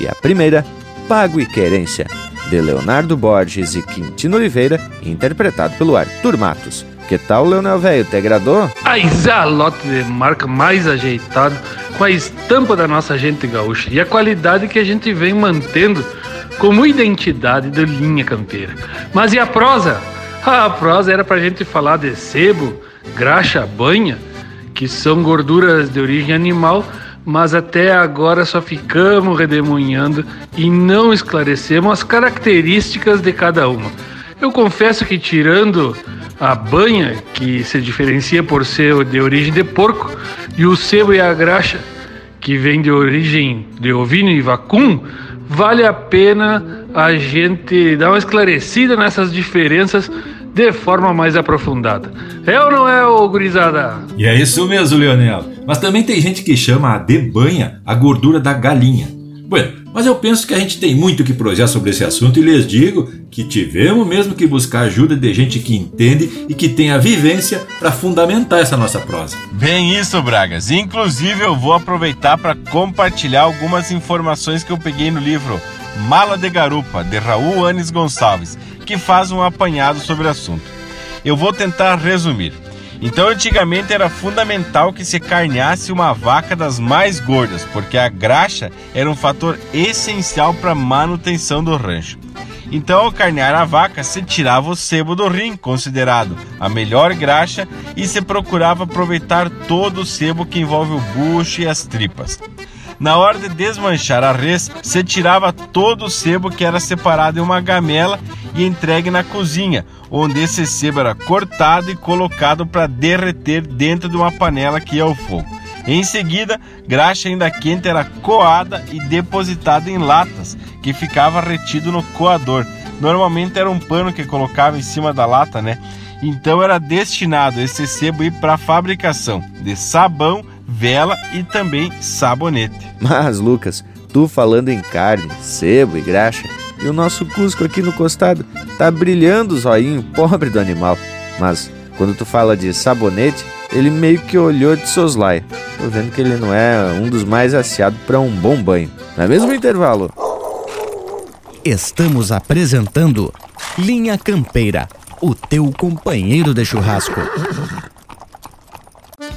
E a primeira, Pago e Querência, de Leonardo Borges e Quintino Oliveira, interpretado pelo Arthur Matos. Que tal, Leonel Velho? Te agradou? A lote de marca mais ajeitado, com a estampa da nossa gente gaúcha e a qualidade que a gente vem mantendo como identidade da linha campeira. Mas e a prosa? Ah, a prosa era pra gente falar de sebo, graxa, banha, que são gorduras de origem animal, mas até agora só ficamos redemoinhando e não esclarecemos as características de cada uma. Eu confesso que tirando a banha, que se diferencia por ser de origem de porco, e o sebo e a graxa, que vem de origem de ovino e vacum, vale a pena a gente dar uma esclarecida nessas diferenças de forma mais aprofundada. É ou não é, ô gurizada? E é isso mesmo, Leonel. Mas também tem gente que chama a de banha a gordura da galinha. Bueno, mas eu penso que a gente tem muito que projetar sobre esse assunto e lhes digo que tivemos mesmo que buscar ajuda de gente que entende e que tem a vivência para fundamentar essa nossa prosa. Bem isso, Bragas. Inclusive eu vou aproveitar para compartilhar algumas informações que eu peguei no livro Mala de Garupa, de Raul Anes Gonçalves, que faz um apanhado sobre o assunto. Eu vou tentar resumir. Então, antigamente era fundamental que se carneasse uma vaca das mais gordas, porque a graxa era um fator essencial para a manutenção do rancho. Então, ao carnear a vaca, se tirava o sebo do rim, considerado a melhor graxa, e se procurava aproveitar todo o sebo que envolve o bucho e as tripas. Na hora de desmanchar a res, se tirava todo o sebo que era separado em uma gamela e entregue na cozinha, onde esse sebo era cortado e colocado para derreter dentro de uma panela que ia ao fogo. Em seguida, graxa ainda quente era coada e depositada em latas, que ficava retido no coador. Normalmente era um pano que colocava em cima da lata, né? Então era destinado esse sebo ir para a fabricação de sabão vela e também sabonete. Mas, Lucas, tu falando em carne, sebo e graxa, e o nosso Cusco aqui no costado tá brilhando o zoinho, pobre do animal. Mas quando tu fala de sabonete, ele meio que olhou de soslaio. Tô vendo que ele não é um dos mais aciados para um bom banho. Não é mesmo intervalo? Estamos apresentando Linha Campeira, o teu companheiro de churrasco.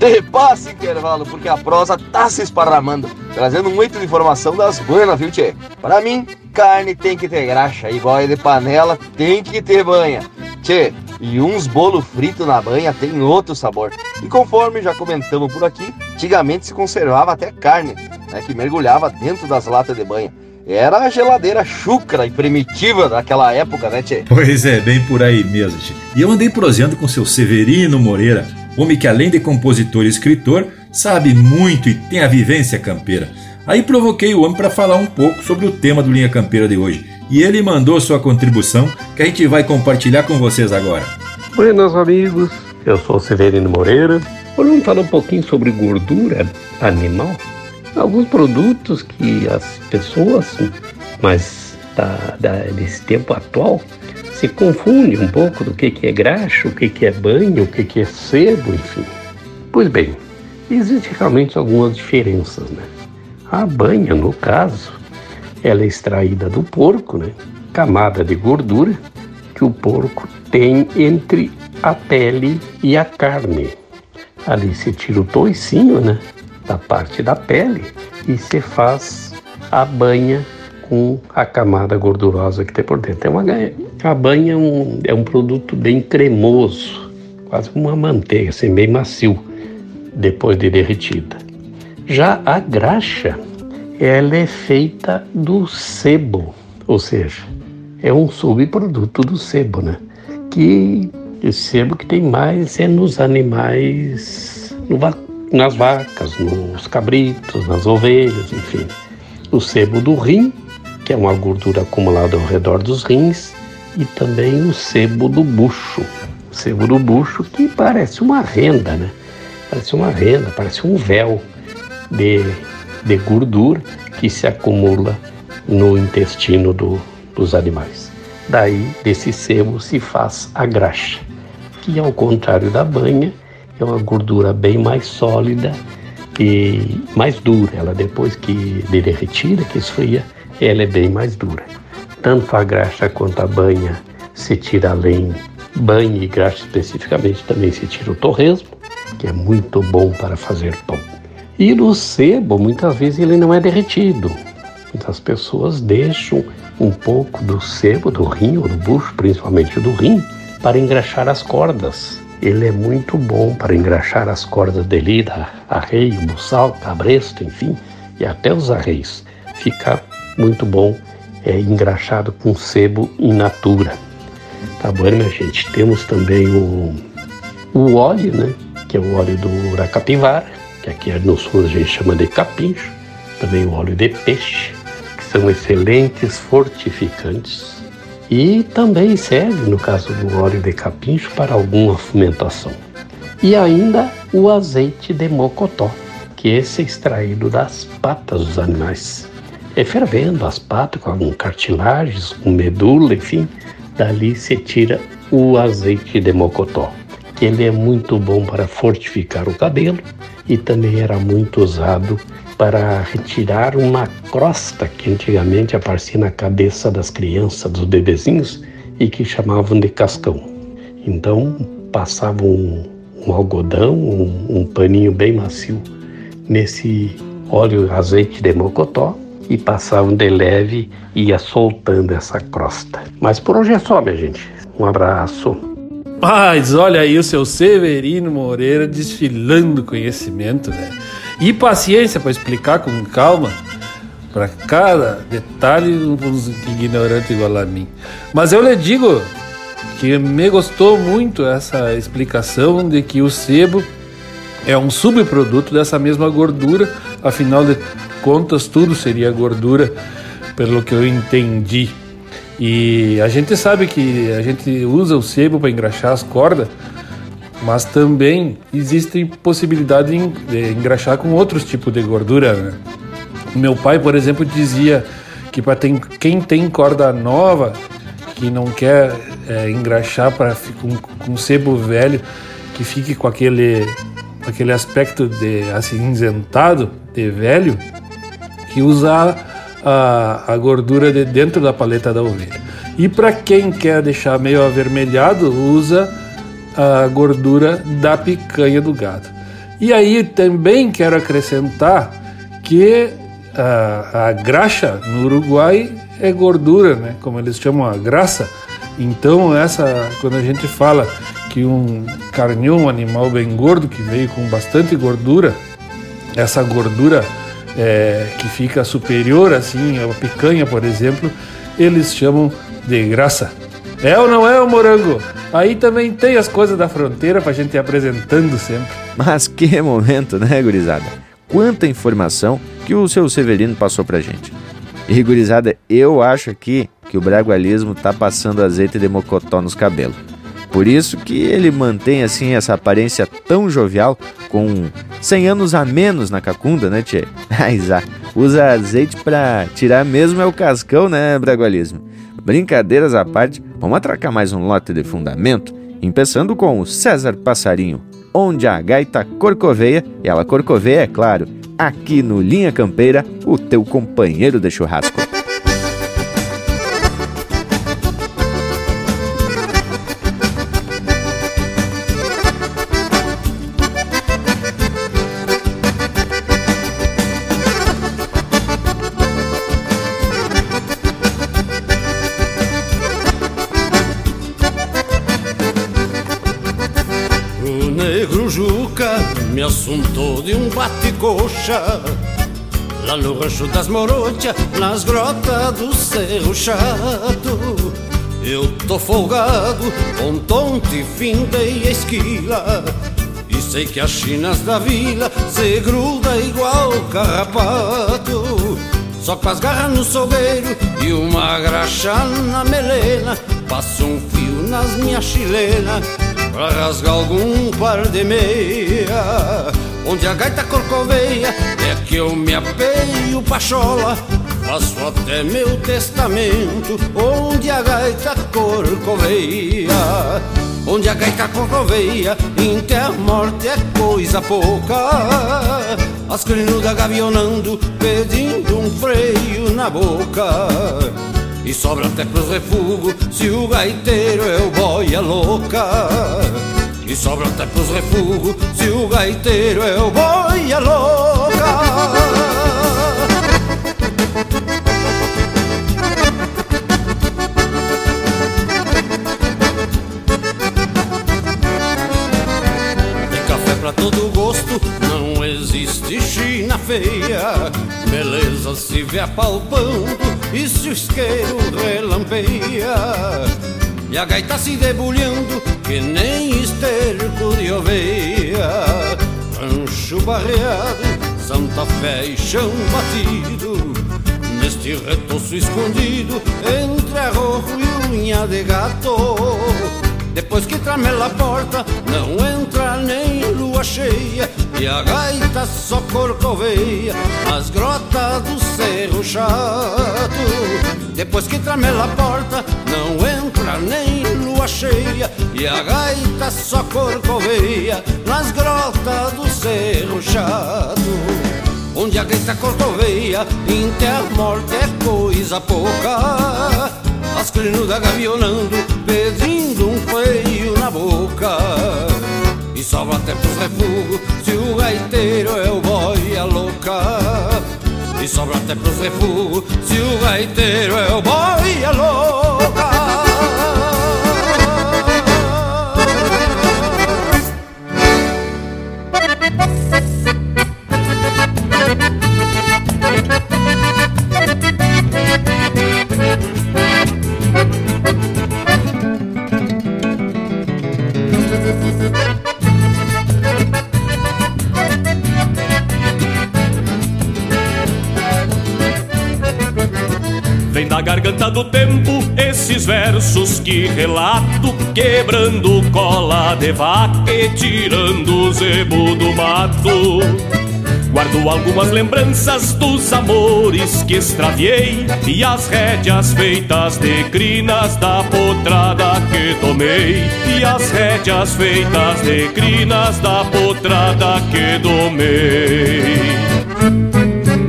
Repasse intervalo, porque a prosa tá se esparramando, trazendo muito de informação das buenas, viu, tchê? Pra mim, carne tem que ter graxa, igual é de panela tem que ter banha. Tchê, e uns bolo frito na banha tem outro sabor. E conforme já comentamos por aqui, antigamente se conservava até carne, né, que mergulhava dentro das latas de banha. Era a geladeira chucra e primitiva daquela época, né, Tchê? Pois é, bem por aí mesmo, Tchê. E eu andei prosseando com seu Severino Moreira, homem que além de compositor e escritor, sabe muito e tem a vivência campeira. Aí provoquei o homem para falar um pouco sobre o tema do Linha Campeira de hoje. E ele mandou sua contribuição que a gente vai compartilhar com vocês agora. Buenas amigos, eu sou Severino Moreira. Vamos falar um pouquinho sobre gordura animal. Alguns produtos que as pessoas mais da, da, desse tempo atual se confunde um pouco do que, que é graxa, o que, que é banho, o que, que é sebo, enfim. Pois bem, existem realmente algumas diferenças, né? A banha, no caso, ela é extraída do porco, né? Camada de gordura que o porco tem entre a pele e a carne. Ali se tira o toicinho, né? Da parte da pele e se faz a banha com a camada gordurosa que tem por dentro. É uma, a banha é um, é um produto bem cremoso, quase uma manteiga, assim, bem macio, depois de derretida. Já a graxa, ela é feita do sebo, ou seja, é um subproduto do sebo, né? Que o sebo que tem mais é nos animais, no, nas vacas, nos cabritos, nas ovelhas, enfim. O sebo do rim, que é uma gordura acumulada ao redor dos rins, e também o sebo do bucho. O sebo do bucho que parece uma renda, né? Parece uma renda, parece um véu de, de gordura que se acumula no intestino do, dos animais. Daí, desse sebo se faz a graxa, que ao contrário da banha, é uma gordura bem mais sólida e mais dura. Ela depois que de derretida, que esfria, ela é bem mais dura. Tanto a graxa quanto a banha se tira além banha e graxa especificamente, também se tira o torresmo, que é muito bom para fazer pão. E no sebo, muitas vezes ele não é derretido. Muitas pessoas deixam um pouco do sebo, do rim ou do bucho, principalmente do rim, para engraxar as cordas. Ele é muito bom para engraxar as cordas de lida, arreio, buçal, cabresto, enfim, e até os arreios. Fica muito bom é, engraxado com sebo in natura. Tá bom, minha gente? Temos também o, o óleo, né? Que é o óleo do uracapivara, que aqui no sul a gente chama de capincho. Também o óleo de peixe, são excelentes fortificantes e também serve, no caso do óleo de capincho, para alguma fomentação. E ainda o azeite de mocotó, que esse é extraído das patas dos animais. É fervendo as patas com cartilagens, com medula, enfim, dali se tira o azeite de mocotó, que ele é muito bom para fortificar o cabelo e também era muito usado para retirar uma crosta que antigamente aparecia na cabeça das crianças, dos bebezinhos, e que chamavam de cascão. Então passavam um, um algodão, um, um, paninho bem macio nesse óleo azeite de mocotó e passavam de leve e ia soltando essa crosta. Mas por hoje é só, minha gente. Um abraço. Mas olha aí o seu Severino Moreira desfilando conhecimento, né? E paciência para explicar com calma para cada detalhe uns ignorantes igual a mim. Mas eu lhe digo que me gostou muito essa explicação de que o sebo é um subproduto dessa mesma gordura, afinal de contas tudo seria gordura, pelo que eu entendi. E a gente sabe que a gente usa o sebo para engraxar as cordas, mas também existe possibilidade de engraxar com outros tipos de gordura. Né? Meu pai, por exemplo, dizia que para quem tem corda nova, que não quer é, engraxar para com, com sebo velho, que fique com aquele, aquele aspecto de acinzentado, de velho, que usar a, a gordura de dentro da paleta da ovelha. E para quem quer deixar meio avermelhado, usa a gordura da picanha do gado. E aí também quero acrescentar que a, a graxa no Uruguai é gordura, né? Como eles chamam a graça. Então essa, quando a gente fala que um carneou um animal bem gordo que veio com bastante gordura, essa gordura é, que fica superior assim a picanha, por exemplo, eles chamam de graça. É ou não é o morango? Aí também tem as coisas da fronteira pra gente ir apresentando sempre. Mas que momento, né, gurizada? Quanta informação que o seu Severino passou pra gente. E, gurizada, eu acho aqui que o bragualismo tá passando azeite de mocotó nos cabelos. Por isso que ele mantém assim essa aparência tão jovial, com 100 anos a menos na cacunda, né, tchê? Ah, usa azeite pra tirar mesmo é o cascão, né, bragualismo? Brincadeiras à parte, vamos atracar mais um lote de fundamento, começando com o César Passarinho, onde a gaita corcoveia, e ela corcoveia, é claro, aqui no Linha Campeira, o teu companheiro de churrasco. Lá no rancho das Morontias, nas grotas do Cerro Chato Eu tô folgado, com tonte findei a esquila E sei que as chinas da vila se gruda igual carrapato. Só com as garras no sogueiro e uma graxa na melena Passo um fio nas minhas chilenas Pra rasgar algum par de meia Onde a gaita corcoveia É que eu me apeio pachola. Faço até meu testamento Onde a gaita corcoveia. Onde a gaita corcoveia Enterra morte é coisa pouca. As crinudas gavionando Pedindo um freio na boca. E sobra até pros refugos se o gaiteiro é o boia louca. E sobra até pros refugos se o gaiteiro é o boia louca. Pra todo gosto, não existe China feia. Beleza se vê apalpando e se o isqueiro relampeia E a gaita se debulhando que nem esterco de oveia Rancho barreado, Santa Fé e chão batido Neste retoço escondido entre arrojo e unha de gato. Depois que tramela a porta, não entra nem lua cheia E a gaita só corcoveia nas grotas do Cerro Chato. Depois que tramela a porta, não entra nem lua cheia E a gaita só corcoveia nas grotas do Cerro Chato Onde a gaita corcoveia, enterra morte é coisa pouca as crinudas gavionando, pedindo um feio na boca. E sobra até pros refugos, se o gaiteiro é o boia louca. E sobra até pros refugos, se o gaiteiro é o boia louca. Vem da garganta do tempo esses versos que relato, quebrando cola de vaca e tirando o zebo do mato. Guardo algumas lembranças dos amores que extraviei E as rédeas feitas de crinas da potrada que tomei E as rédeas feitas de crinas da potrada que domei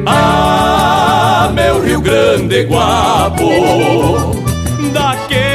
Ah, meu Rio Grande Guapo Daqueles tempos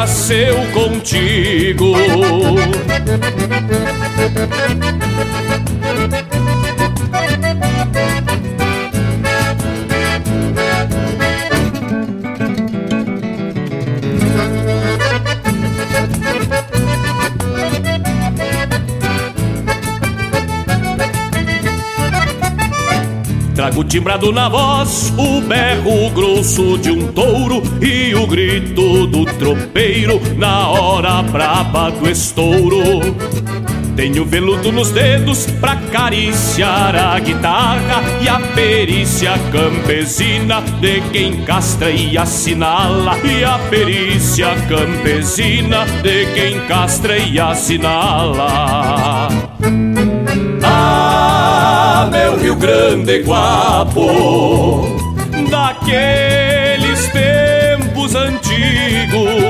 nasceu contigo. Trago timbrado na voz o berro grosso de um touro e o grito do tropeiro na hora braba do estouro. Tenho veludo nos dedos pra acariciar a guitarra e a perícia campesina de quem castra e assinala. E a perícia campesina de quem castra e assinala. Ah, meu Rio Grande Guapo, daqueles tempos antigos,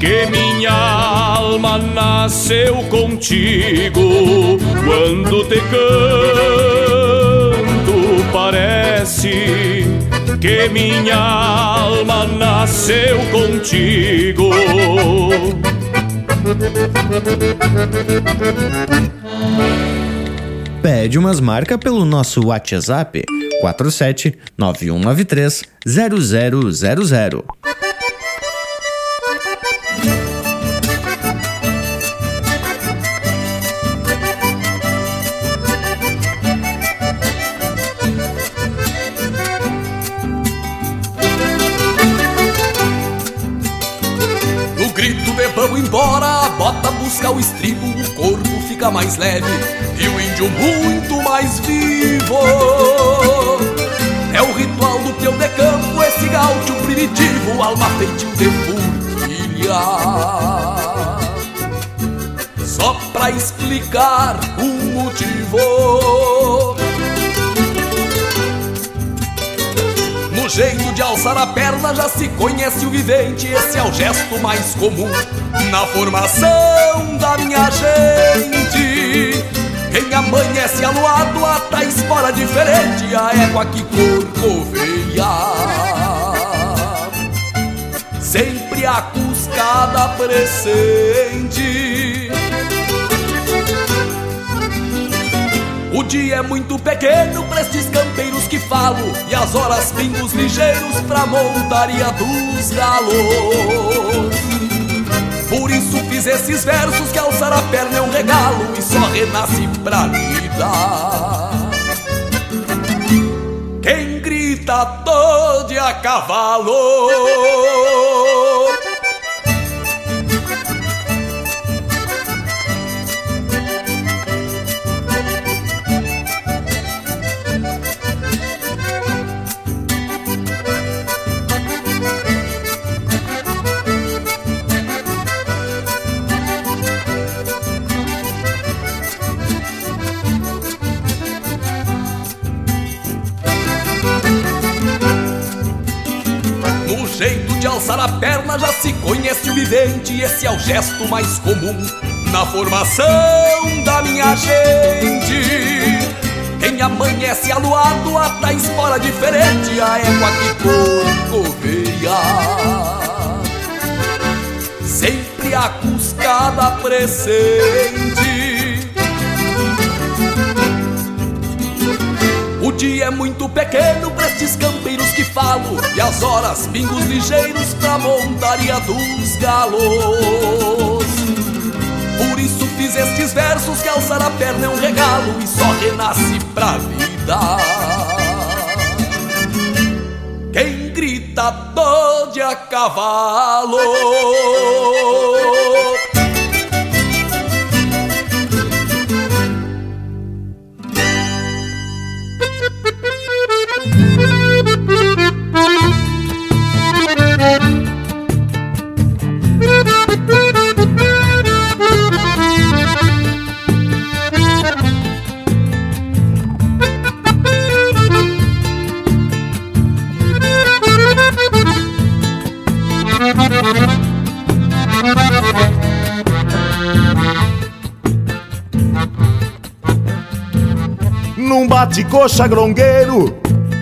que minha alma nasceu contigo. Quando te canto, parece que minha alma nasceu contigo. Pede umas marcas pelo nosso WhatsApp 47 9193 0000. Bota busca o estribo, o corpo fica mais leve e o índio muito mais vivo. É o ritual do peão de campo, esse gaúcho primitivo, alma feitio de forquilha. Só pra explicar o motivo. Jeito de alçar a perna já se conhece o vivente, esse é o gesto mais comum na formação da minha gente. Quem amanhece aluado ata espora diferente, a égua que corcoveia. Sempre a cuscada presente. O dia é muito pequeno pra estes campeiros que falo E as horas pingos ligeiros pra montaria dos galos. Por isso fiz esses versos que alçar a perna é um regalo E só renasce pra vida Quem grita todo a cavalo de alçar a perna já se conhece o vivente, esse é o gesto mais comum na formação da minha gente. Quem amanhece aluado ata espora diferente, a égua que corcoveia. Sempre a cuscada presente. O dia é muito pequeno pra estes campeiros que falo. E as horas pingos ligeiros pra montaria dos galos. Por isso fiz estes versos que alçar a perna é um regalo E só renasce pra vida. Quem grita dode a cavalo Num bate-coxa grongueiro,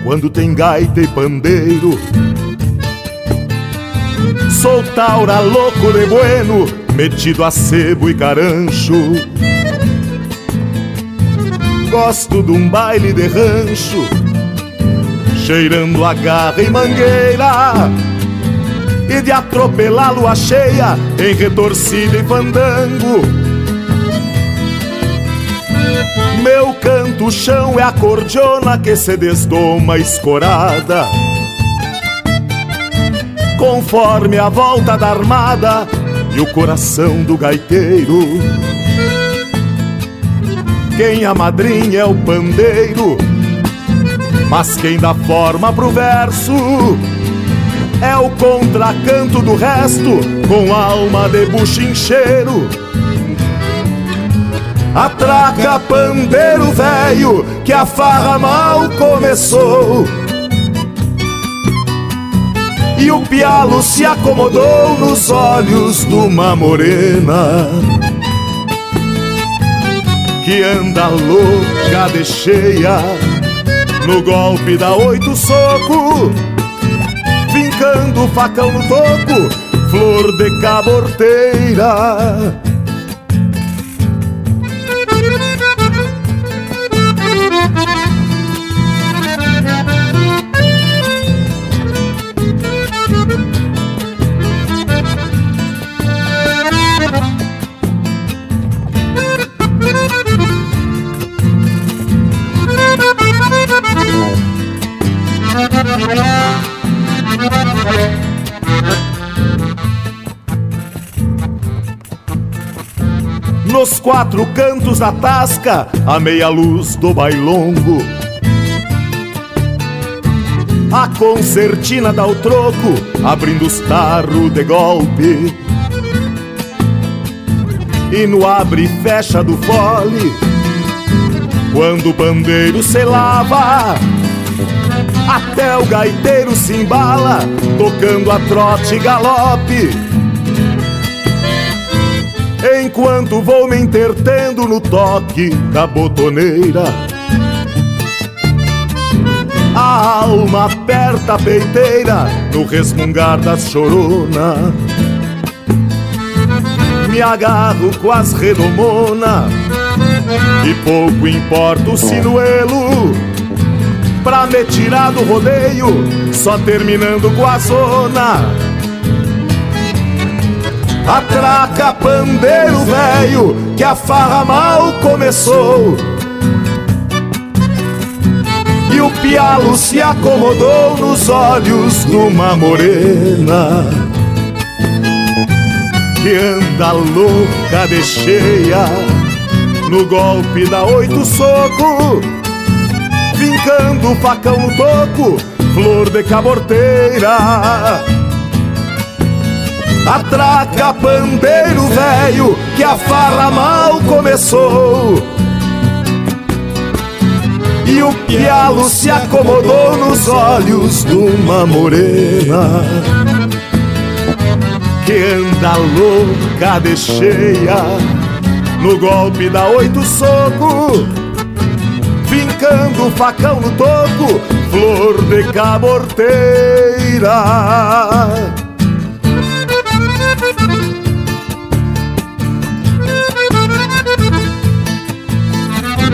quando tem gaita e pandeiro. Sou taura louco de bueno, metido a sebo e carancho. Gosto de um baile de rancho, cheirando a garra e mangueira. E de atropelar lua cheia em retorcida e fandango. Meu canto chão é a cordiona que se desdoma escorada Conforme a volta da armada e o coração do gaiteiro quem a madrinha é o pandeiro. Mas quem dá forma pro verso é o contracanto do resto, com alma de buchincheiro. Atraca pandeiro velho, que a farra mal começou. E o pialo se acomodou nos olhos de uma morena Que anda louca de cheia No golpe da oito soco Vincando o facão no toco Flor de caborteira Quatro cantos da tasca, a meia luz do bailongo. A concertina dá o troco, abrindo os tarros de golpe. E no abre e fecha do fole, quando o pandeiro se lava, até o gaiteiro se embala, tocando a trote e galope. Enquanto vou me intertendo no toque da botoneira, a alma aperta a peiteira no resmungar das chorona. Me agarro com as redomona e pouco importa o sinuelo pra me tirar do rodeio, só terminando com a zona. Atraca pandeiro velho, que a farra mal começou. E o pialo se acomodou nos olhos de uma morena que anda louca de cheia no golpe da oito soco Vincando o facão no toco, flor de caborteira. Atraca pandeiro velho, que a farra mal começou. E o pialo se acomodou nos olhos de uma morena que anda louca de cheia no golpe da oito soco Vincando o facão no toco, flor de caborteira.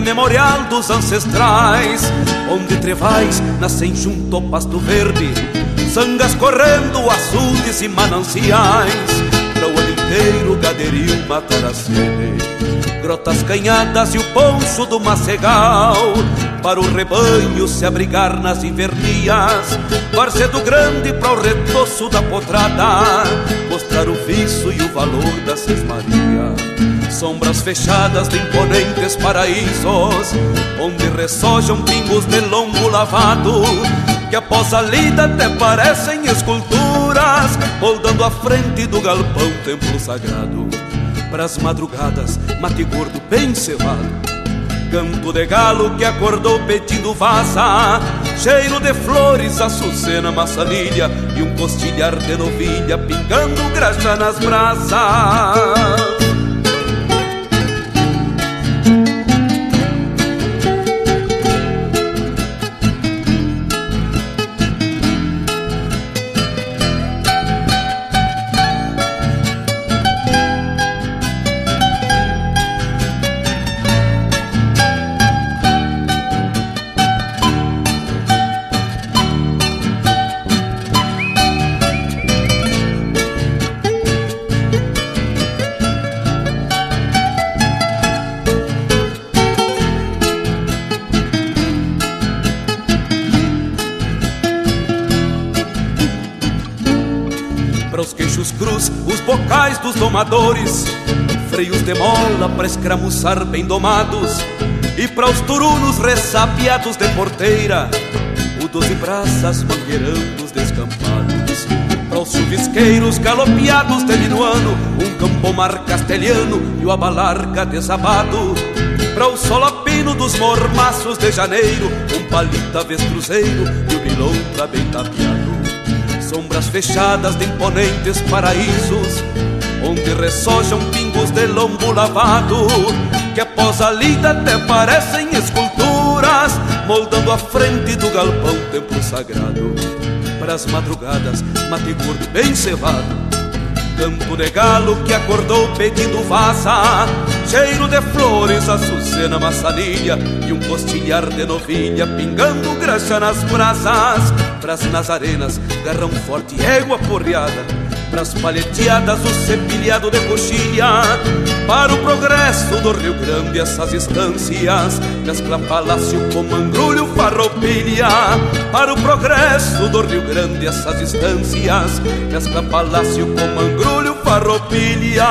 Memorial dos ancestrais, onde trevais nascem junto ao pasto verde, sangas correndo, açudes e mananciais, para o ano inteiro gaderio matar a sede. Grotas canhadas e o ponço do macegal, para o rebanho se abrigar nas invernias, Varzedo grande para o retoço da potrada, mostrar o viço e o valor da sesmaria. Sombras fechadas de imponentes paraísos, onde ressojam pingos de longo lavado, que após a lida até parecem esculturas, moldando a frente do galpão templo sagrado. Pras madrugadas, mate gordo bem cevado, Canto de galo que acordou pedindo vaza Cheiro de flores, açucena, maçanilha E um costilhar de novilha pingando graxa nas brasas dos domadores, freios de mola para escramuçar bem domados, e para os turunos ressapiados de porteira, o doze braças mangueirando os descampados, para os chuvisqueiros galopeados de minuano, um campomar castelhano e o abalarca desabado, para o solapino dos mormaços de janeiro, um palita vestruzeiro e o bilontra bem tapeado sombras fechadas de imponentes paraísos onde ressojam pingos de lombo lavado, que após a lida até parecem esculturas, moldando a frente do galpão templo sagrado. Para as madrugadas, mate gordo bem cevado, campo de galo que acordou pedindo vaza, cheiro de flores, açucena, maçanilha e um costilhar de novilha pingando graxa nas brasas. Pras nazarenas, garrão forte, égua porreada Pras palheteadas o cepilhado de coxilha. Para o progresso do Rio Grande essas estâncias Mescla palácio com mangrulho farroupilha. Para o progresso do Rio Grande essas estâncias Mescla palácio com mangrulho farroupilha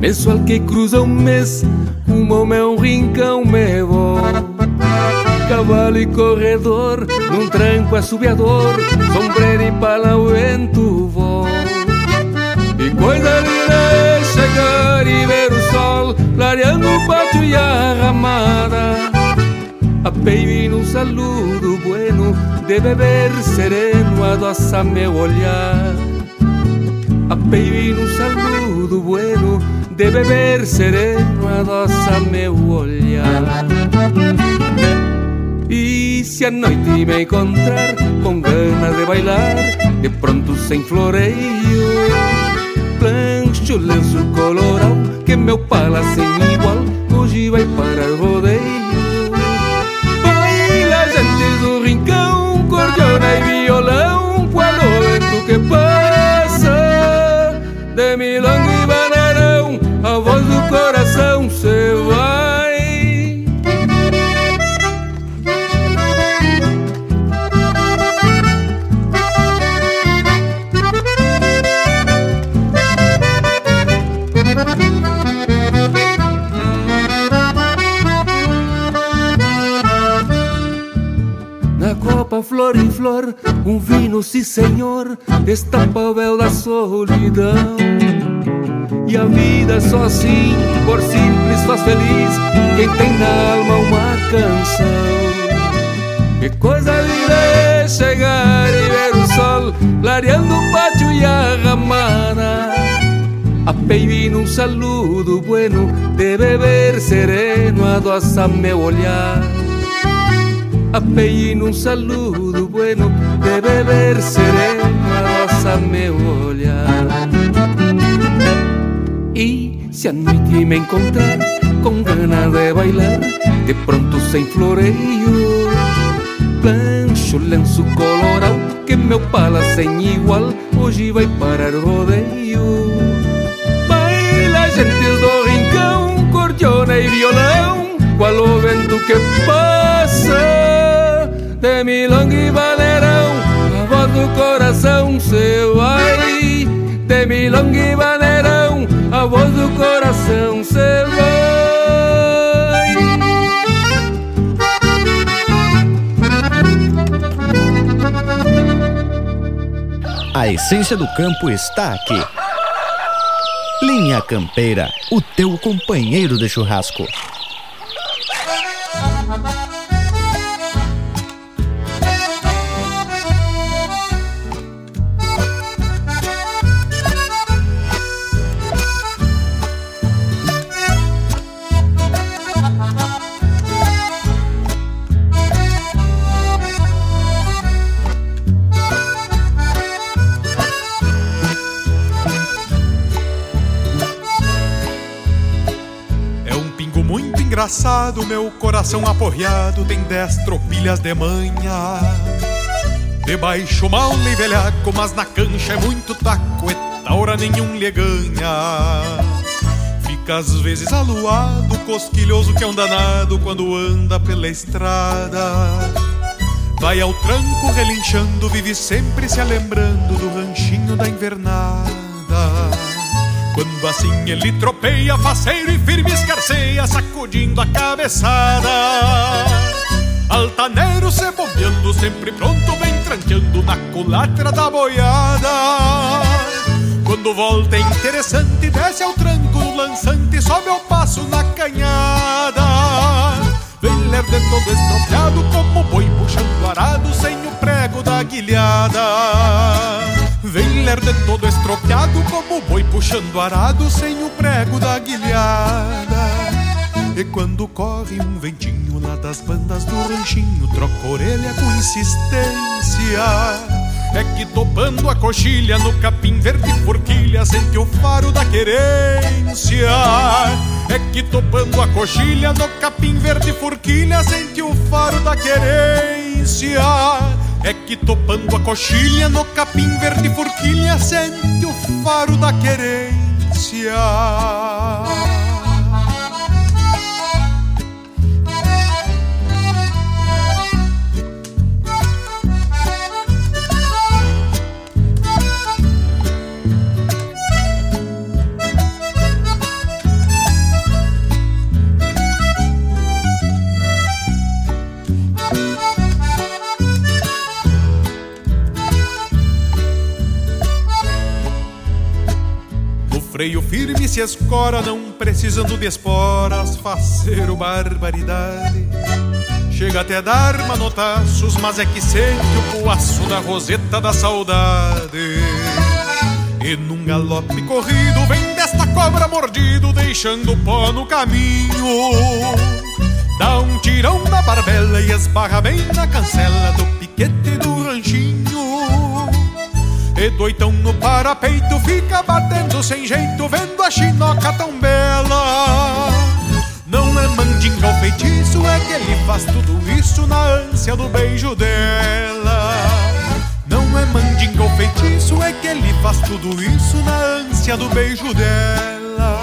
Pessoal que cruza um mês, um é um rincão me vou. Cavalo e corredor, num tranco assobiador, sombreiro e pala o vento vou. E coisa linda é chegar e ver o sol, clareando o pátio e a ramada. A baby num saludo bueno, de beber sereno, adoça meu olhar. A baby num saludo bueno, de beber sereno adoça meu olhar. E se a noite me encontrar com ganas de bailar, de pronto sem floreio, plancho lenço colorão que meu pala sem igual hoje vai para o rodeio. Baila gente do rincão, cordiona e flor um vinho, sim senhor, estampa o véu da solidão. E a vida só assim, por simples, faz feliz quem tem na alma uma canção. Que coisa linda é chegar e ver o sol clareando o pátio e a ramada. A baby num saludo bueno de beber sereno adoça meu olhar. A baby num saludo bueno de beber sereno adoça meu olhar. Y si a noite me encontrar con ganas de bailar, de pronto sem floreio, plancho lenço colorado que meu pala sem igual, hoje vai parar rodeio. Baila gente do rincão, cordiona e violão, qual o vento que passa mi milonga e a voz do coração seu ai. De milonga e a voz do coração seu vai. A essência do campo está aqui. Linha Campeira, o teu companheiro de churrasco. Engraçado, meu coração aporreado tem dez tropilhas de manha. Debaixo mal e velhaco, mas na cancha é muito taco, e taura nenhum lhe ganha. Fica às vezes aluado, cosquilhoso que é um danado quando anda pela estrada. Vai ao tranco relinchando, vive sempre se alembrando do ranchinho da invernada. Quando assim ele tropeia, faceiro e firme escarceia, sacudindo a cabeçada. Altaneiro se bombeando, sempre pronto, vem tranqueando na culatra da boiada. Quando volta é interessante, desce ao tranco no lançante, sobe ao passo na canhada. Vem todo estropiado, como boi puxando arado, sem o prego da guilhada. Vem lerdo todo estropiado como boi puxando arado sem o prego da guilhada. E quando corre um ventinho lá das bandas do ranchinho, troca orelha com insistência. É que topando a coxilha no capim verde forquilha, sente o faro da querência. É que topando a coxilha no capim verde forquilha, sente o faro da querência. É que topando a coxilha no capim verde forquilha sente o faro da querência. Freio firme se escora, não precisando de esporas, faceiro barbaridade. Chega até dar manotaços, mas é que sente o poaço da roseta da saudade. E num galope corrido vem desta cobra mordido, deixando pó no caminho. Dá um tirão na barbela e esbarra bem na cancela do piquete do ranchinho. E doitão no parapeito fica batendo sem jeito Vendo a chinoca tão bela. Não é mandinga ou feitiço É que ele faz tudo isso na ânsia do beijo dela. Não é mandinga ou feitiço É que ele faz tudo isso na ânsia do beijo dela.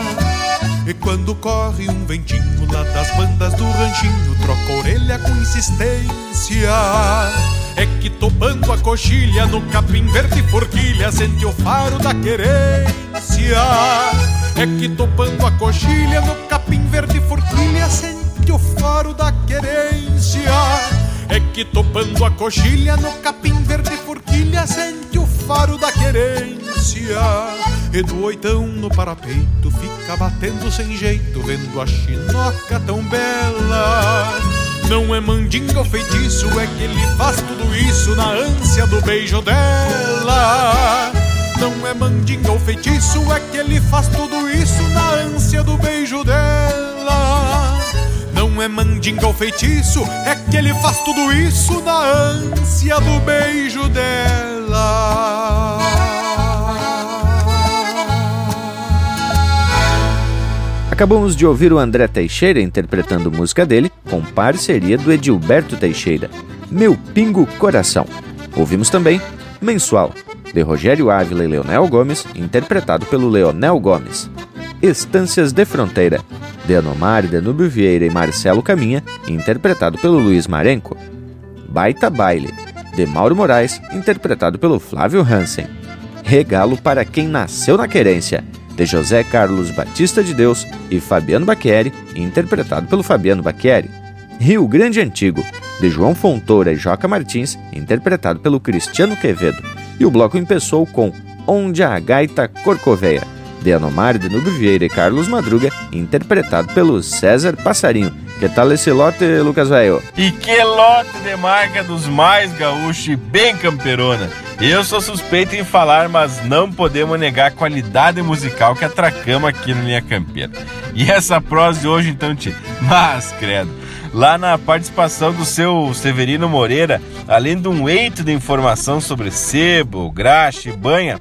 E quando corre um ventinho lá das bandas do ranchinho, troca orelha com insistência. É que topando a coxilha no capim verde forquilha, sente o faro da querência. É que topando a coxilha no capim verde forquilha, sente o faro da querência. É que topando a coxilha no capim verde forquilha, sente o faro da querência. E do oitão no parapeito fica batendo sem jeito, vendo a chinoca tão bela. Não é mandinga ou feitiço, é que ele faz tudo isso na ânsia do beijo dela. Não é mandinga ou feitiço, é que ele faz tudo isso na ânsia do beijo dela. Não é mandinga ou feitiço, é que ele faz tudo isso na ânsia do beijo dela. Acabamos de ouvir o André Teixeira interpretando música dele, com parceria do Edilberto Teixeira, Meu Pingo Coração. Ouvimos também Mensual, de Rogério Ávila e Leonel Gomes, interpretado pelo Leonel Gomes. Estâncias de Fronteira, de Anomar, Danúbio Vieira e Marcelo Caminha, interpretado pelo Luiz Marenco. Baita Baile, de Mauro Moraes, interpretado pelo Flávio Hansen. Regalo para quem nasceu na querência, de José Carlos Batista de Deus e Fabiano Baqueri, interpretado pelo Fabiano Baqueri. Rio Grande Antigo, de João Fontoura e Joca Martins, interpretado pelo Cristiano Quevedo. E o bloco empeçou com Onde a Gaita Corcoveia, de Anomar de Nubio Vieira e Carlos Madruga, interpretado pelo César Passarinho. Que tal esse lote, Lucas Velho? E que lote de marca dos mais gaúchos e bem camperona. Eu sou suspeito em falar, mas não podemos negar a qualidade musical que atracamos aqui no Linha Campeira. E essa prosa de hoje então, tio, mas credo lá na participação do seu Severino Moreira, além de um eito de informação sobre sebo, graxa e banha,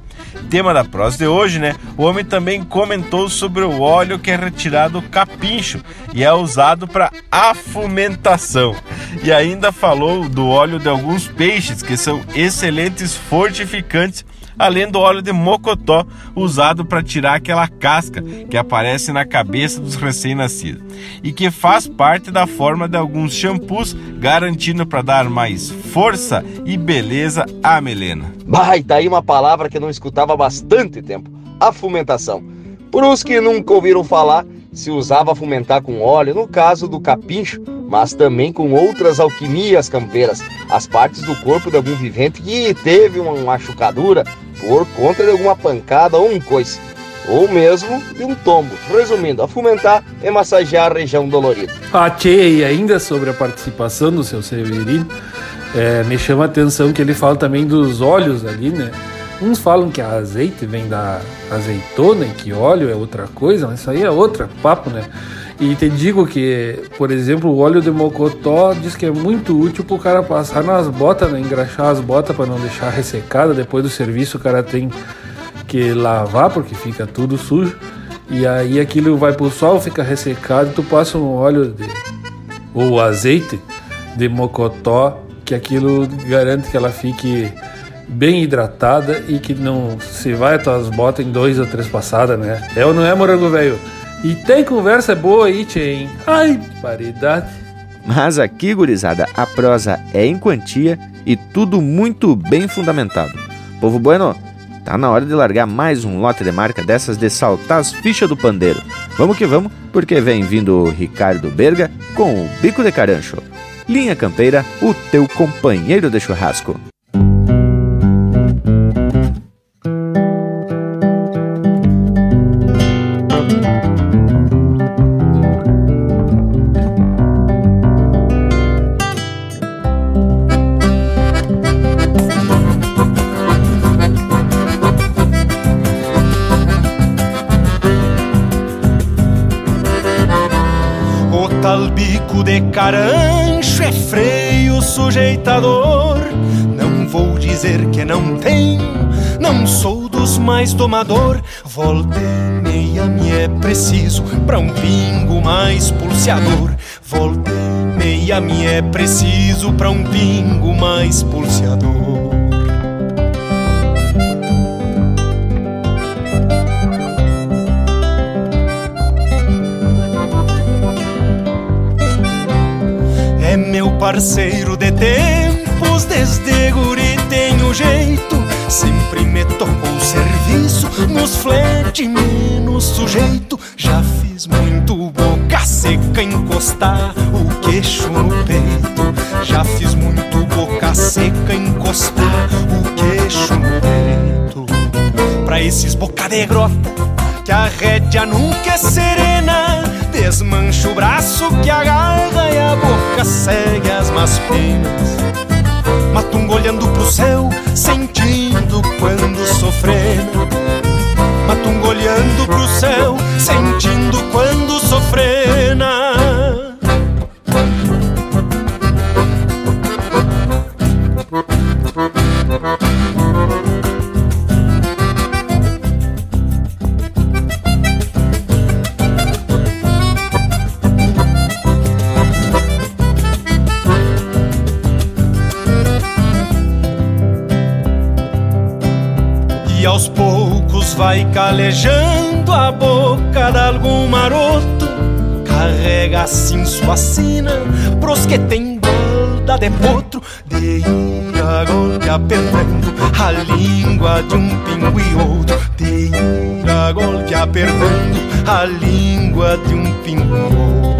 tema da prosa de hoje, né? O homem também comentou sobre o óleo que é retirado do capincho e é usado para afumentação. E ainda falou do óleo de alguns peixes que são excelentes fortificantes além do óleo de mocotó usado para tirar aquela casca que aparece na cabeça dos recém-nascidos e que faz parte da forma de alguns shampoos, garantindo para dar mais força e beleza à melena. Vai, tá aí uma palavra que eu não escutava há bastante tempo: a fumentação. Por os que nunca ouviram falar, se usava fomentar com óleo, no caso do capincho, mas também com outras alquimias campeiras, as partes do corpo de algum vivente que teve uma machucadura por conta de alguma pancada ou um coice, ou mesmo de um tombo. Resumindo, afumentar é massagear a região dolorida. E ainda sobre a participação do seu Severino, é, me chama a atenção que ele fala também dos óleos ali, né? Uns falam que azeite vem da azeitona e que óleo é outra coisa, mas isso aí é outra papo, né? E te digo que, por exemplo, o óleo de mocotó diz que é muito útil para o cara passar nas botas, né? engraxar as botas para não deixar ressecada. Depois do serviço o cara tem que lavar porque fica tudo sujo. E aí aquilo vai pro sol, fica ressecado, tu passa um óleo de, ou azeite de mocotó, que aquilo garante que ela fique bem hidratada e que não se vai as tuas botas em dois ou três passadas, né? É ou não é, morango velho? E tem conversa boa aí, tchê, Ai, paridade. Mas aqui, gurizada, a prosa é em quantia e tudo muito bem fundamentado. Povo bueno, tá na hora de largar mais um lote de marca dessas de saltar as fichas do pandeiro. Vamos que vamos, porque vem vindo o Ricardo Berga com o Bico de Carancho. Linha Campeira, o teu companheiro de churrasco. Mais domador. Volta e meia me é preciso pra um pingo mais pulseador. Volta e meia me é preciso pra um pingo mais pulseador. parceiro de tempos, desde guri tenho jeito. Sempre me tocou serviço, nos flete menos sujeito. Já fiz muito boca seca encostar o queixo no peito. Já fiz muito boca seca encostar o queixo no peito. Pra esses boca de grota, que a rédea nunca é serena Desmancha o braço que agarra e a boca segue as más penas. Matungo olhando pro céu, sentindo quando sofrendo. Matungo olhando pro céu, sentindo quando sofrena. calejando a boca de algum maroto, carrega assim sua sina pros que tem balda de potro, de ira golpea perdendo a língua de um pinguim outro, de ira golpea perdendo a língua de um pinguim outro.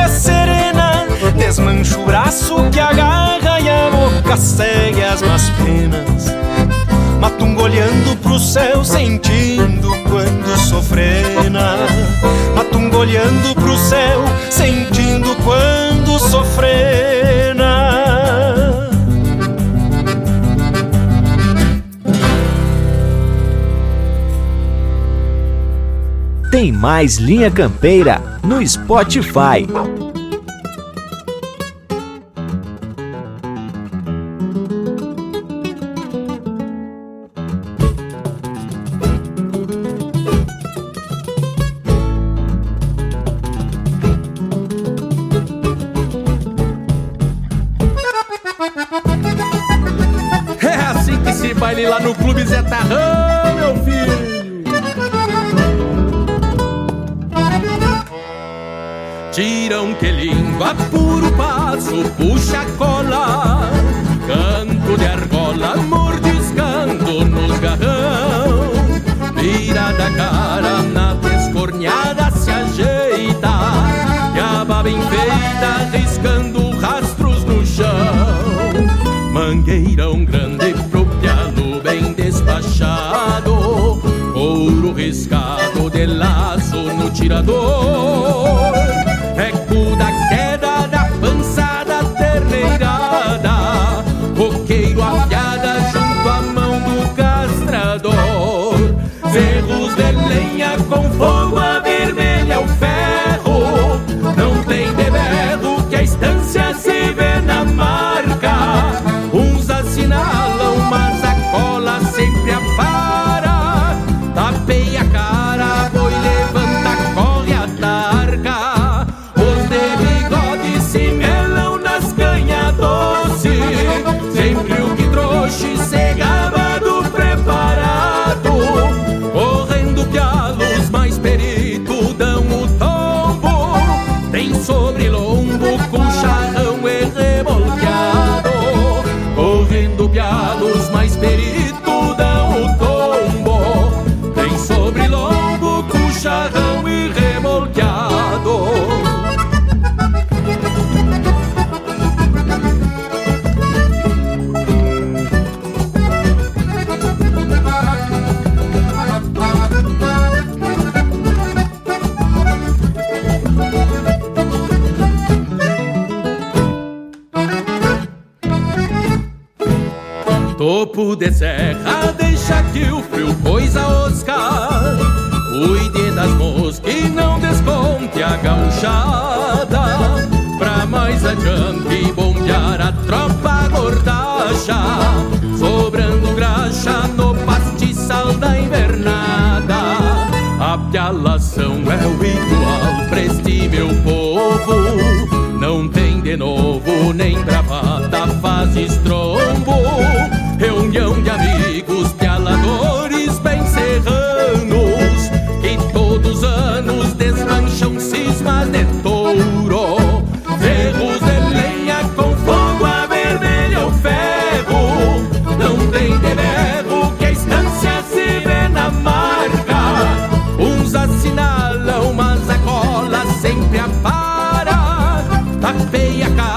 segue as más penas. Matungo olhando pro céu sentindo quando sofrena Matungo olhando pro céu sentindo quando sofrena Tem mais Linha Campeira no Spotify. feia, cá.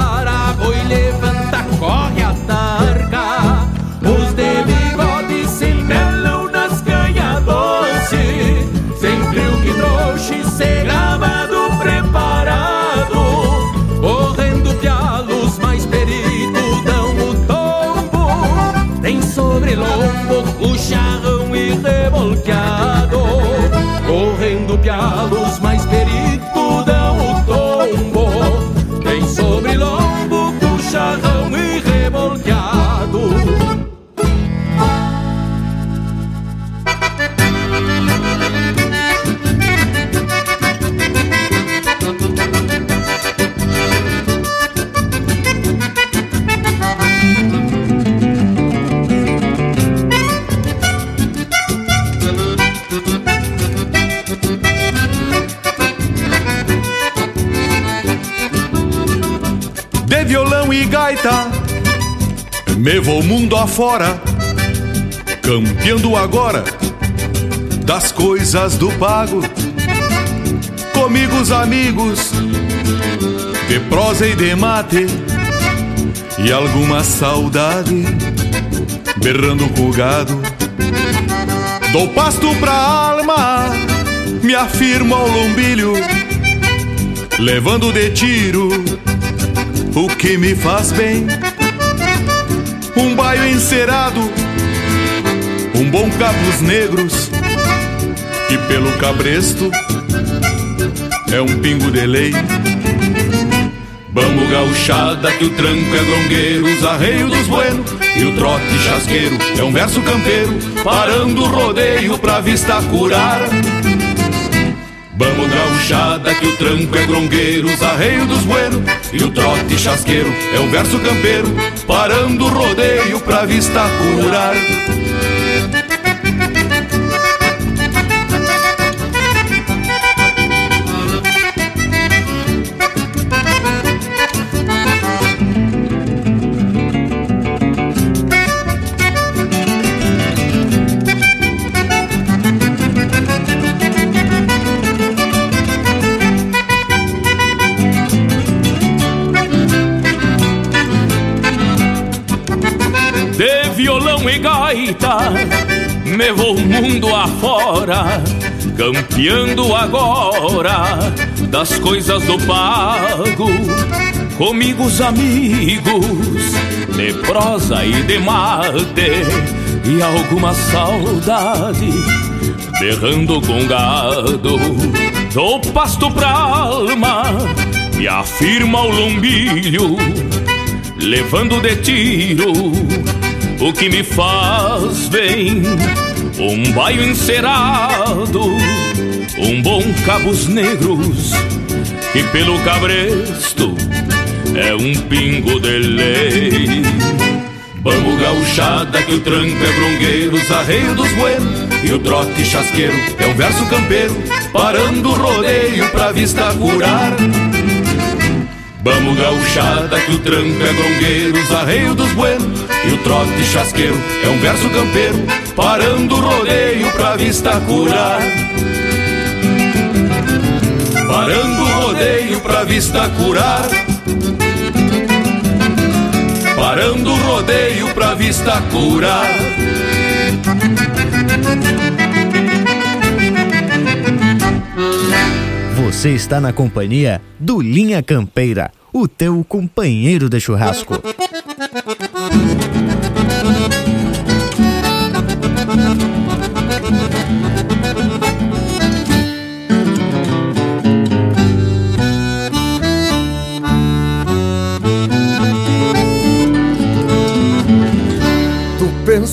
Me vou mundo afora, campeando agora das coisas do pago. Comigo os amigos, de prosa e de mate, e alguma saudade, berrando com o gado. Dou pasto pra alma, me afirmo ao lombilho, levando de tiro o que me faz bem. Um baio encerado, um bom cabos negros, e pelo cabresto é um pingo de lei. Vamos gauchada que o tranco é grongueiro, os arreios dos buenos e o trote chasqueiro é um verso campeiro, parando o rodeio pra vista curar. Vamos gauchada que o tranco é grongueiro, os arreios dos buenos e o trote chasqueiro é um verso campeiro, parando o rodeio pra vista curar. Afora, campeando agora das coisas do pago. Comigo os amigos, de prosa e de mate, e alguma saudade, berrando com gado. Dou pasto pra alma, e afirma o lombilho levando de tiro o que me faz bem. Um baio encerado, um bom cabos negros, que pelo cabresto é um pingo de lei. Vamos gauchada que o tranco é brongueiro, os arreios dos buenos e o trote chasqueiro é um verso campeiro, parando o rodeio pra vista curar. Vamos gauchada que o tranco é grongueiro, os arreios dos buenos e o trote chasqueiro é um verso campeiro, parando o rodeio pra vista curar. Parando o rodeio pra vista curar. Parando o rodeio pra vista curar. Você está na companhia do Linha Campeira, o teu companheiro de churrasco.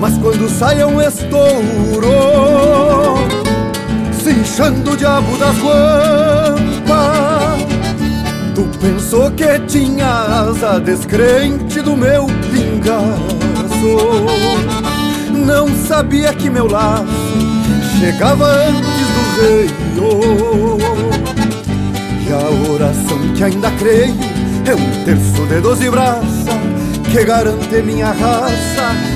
Mas quando sai é um estouro Cinchando o diabo das guampas Tu pensou que tinha asa descrente do meu pingaço. Não sabia que meu laço chegava antes do reio E a oração que ainda creio é um terço de doze braças Que garante minha raça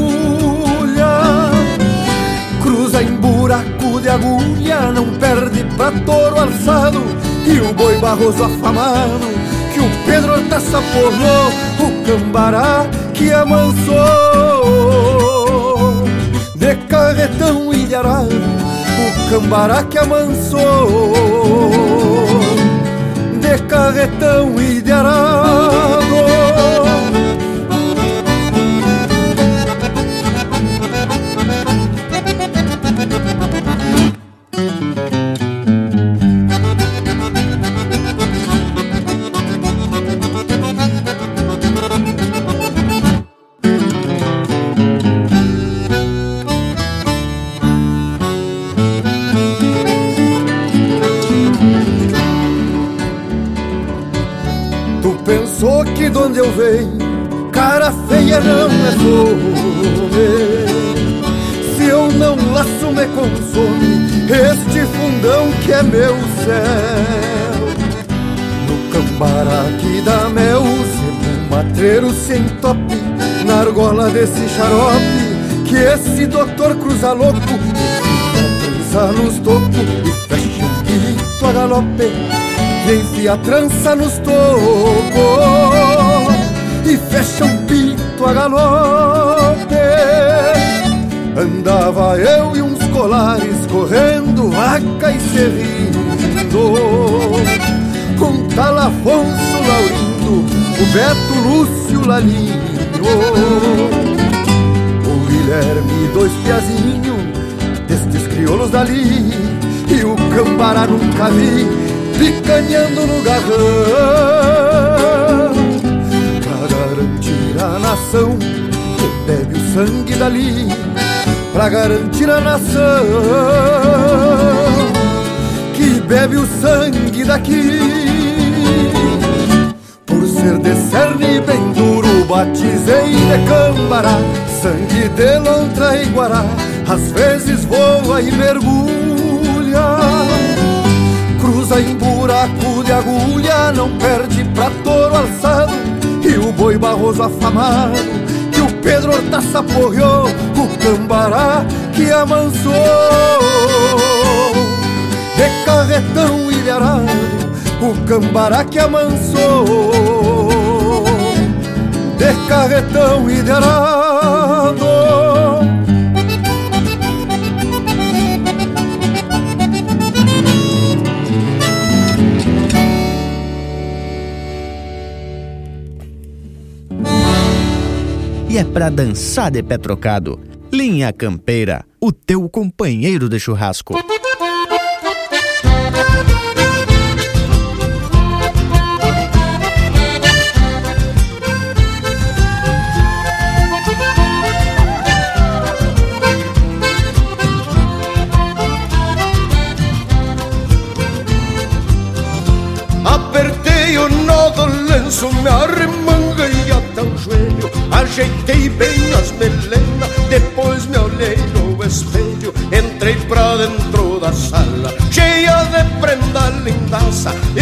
Cruza em buraco de agulha, não perde pra touro alçado, e o boi barroso afamado, que o Pedro Hortaça porrou, o cambará que amansou. De carretão ilharado, o cambará que amansou. De carretão ilharado. Tu desse xarope, que esse doutor cruza louco, trança nos tocos e fecha um pito a galope. E enfia a trança nos tocos E fecha um pito a galope Andava eu e uns colares correndo vaca e serrindo Com tal Afonso Laurindo, o Beto Lúcio Lalinho O Guilherme dois piazinhos destes crioulos dali E o Cambará nunca vi picanhando no garrão. Pra garantir a nação que bebe o sangue dali Pra garantir a nação que bebe o sangue daqui. Por ser de cerne bem duro, batizei de cambará Sangue de lontra e guará, às vezes voa e mergulha cruza em buraco de agulha, não perde pra touro alçado. E o boi barroso afamado, que o Pedro Hortaça porreou, o cambará que amansou. De carretão ilharado, o cambará que amansou. De carretão ilharado. e é pra dançar de pé trocado. Linha Campeira, o teu companheiro de churrasco. Lindaça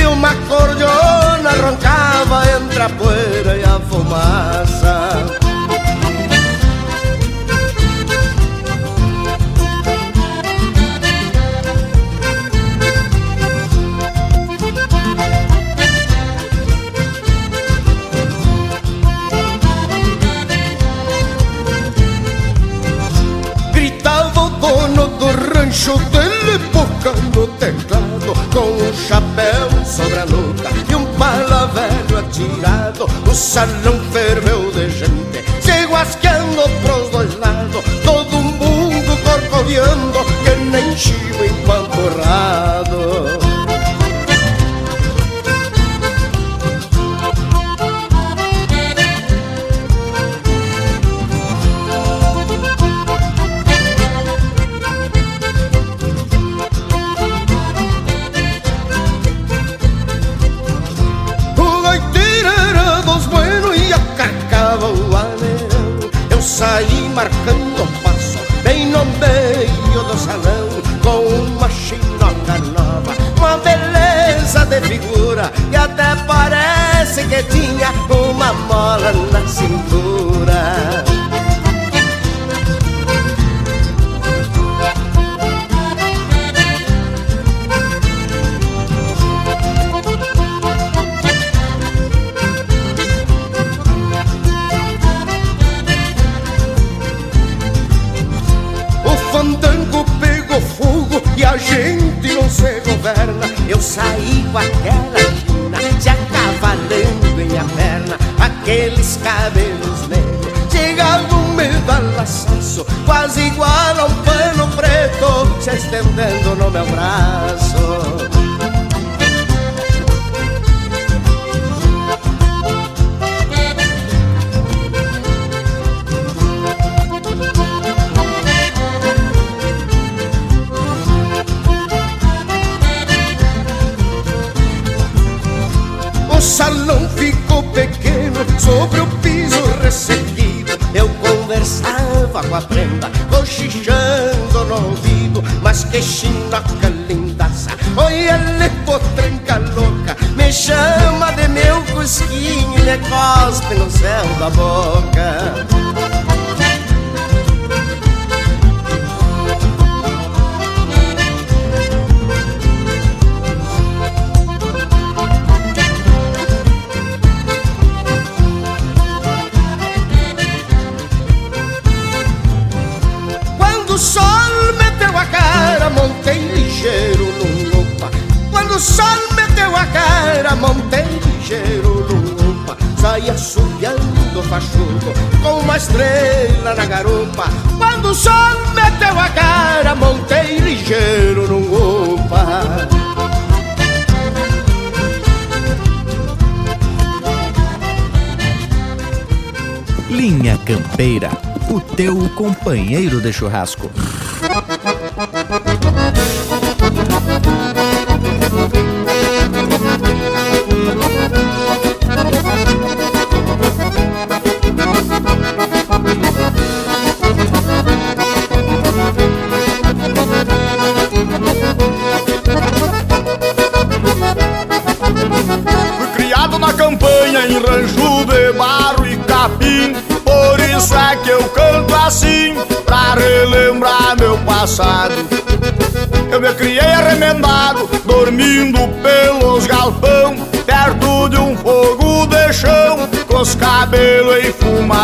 churrasco.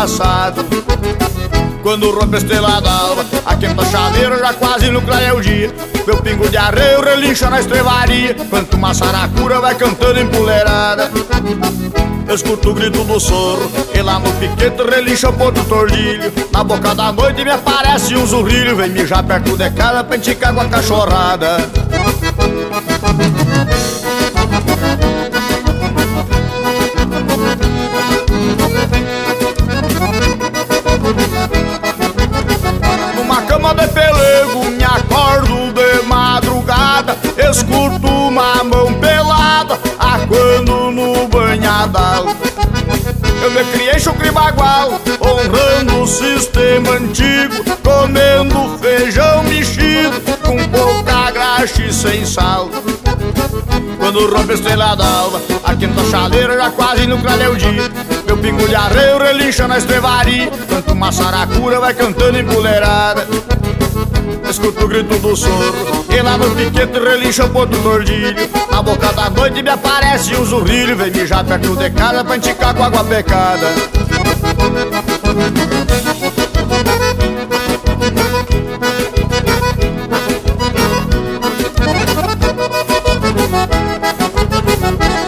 Enfumaçados quando rompe a estrela d'alva A quinta chaveira já quase clareia o dia Meu pingo de arreio relincha na estrevaria Quanto uma saracura vai cantando empoleirada Eu escuto o grito do sorro E lá no piquete relincha o ponto tordilho. Na boca da noite me aparece um zurrilho Vem mijar perto de casa pra com a cachorrada chucre bagual Honrando o sistema antigo Comendo feijão mexido Com pouca graxa e sem sal. Quando rompe a estrela d'alva A quinta chaleira já quase no clareia o dia. Meu pingo de arreio relincha na estrevaria Quanto uma saracura vai cantando empoleirada Escuto o grito do sorro E lá no piquete relincha o ponto tordilho. Na boca da noite me aparece um zurrilho Vem mijar perto de casa pra enticar com água pecada.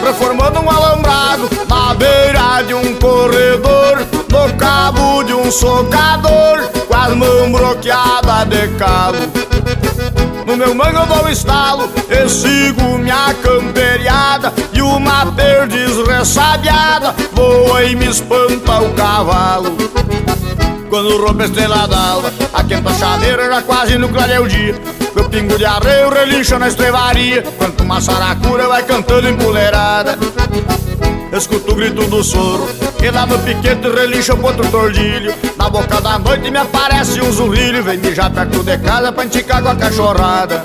Transformando um alambrado na beira de um corredor No cabo de um socador as mãos bloqueadas de calo No meu mango eu dou estalo E sigo minha camperiada. E uma perdiz ressabiada Voa e me espanta o cavalo. Quando rompe a estrela d'alva A quinta chaleira já quase no clareia o dia. Meu pingo de arreio relincha na estrevaria. Quanto uma saracura vai cantando empoleirada escuto o grito do soro. E lá no piquete relincha outro tordilho. Na boca da noite me aparece um zurrilho. Vem já perto de casa pra enticar com a cachorrada.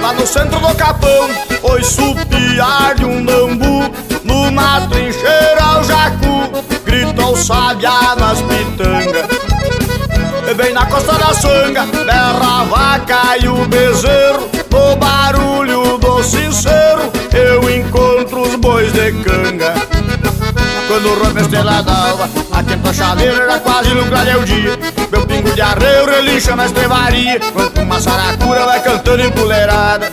Lá no centro do capão, oi supiar de um bambu numa trincheira sabiá nas pitangas. Bem na costa da sanga, berra a vaca e o bezerro. No barulho do sincero, eu encontro os bois de canga. Quando rompe a estrela d'alva, atento a chaveira, quase no clareio dia. Meu pingo de arreio relincha na estrevaria Quando uma saracura vai cantando empoleirada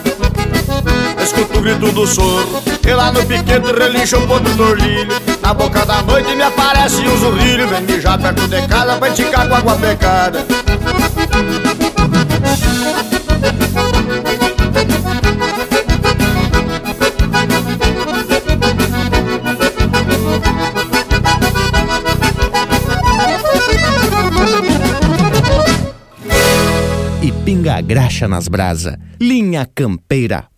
Escuto o grito do soro E lá no piquete relincha o ponto do orlilho Na boca da noite me aparece um zurrilho Vem mijar perto de casa pra esticar com água pecada. Pinga a graxa nas brasa. Linha Campeira,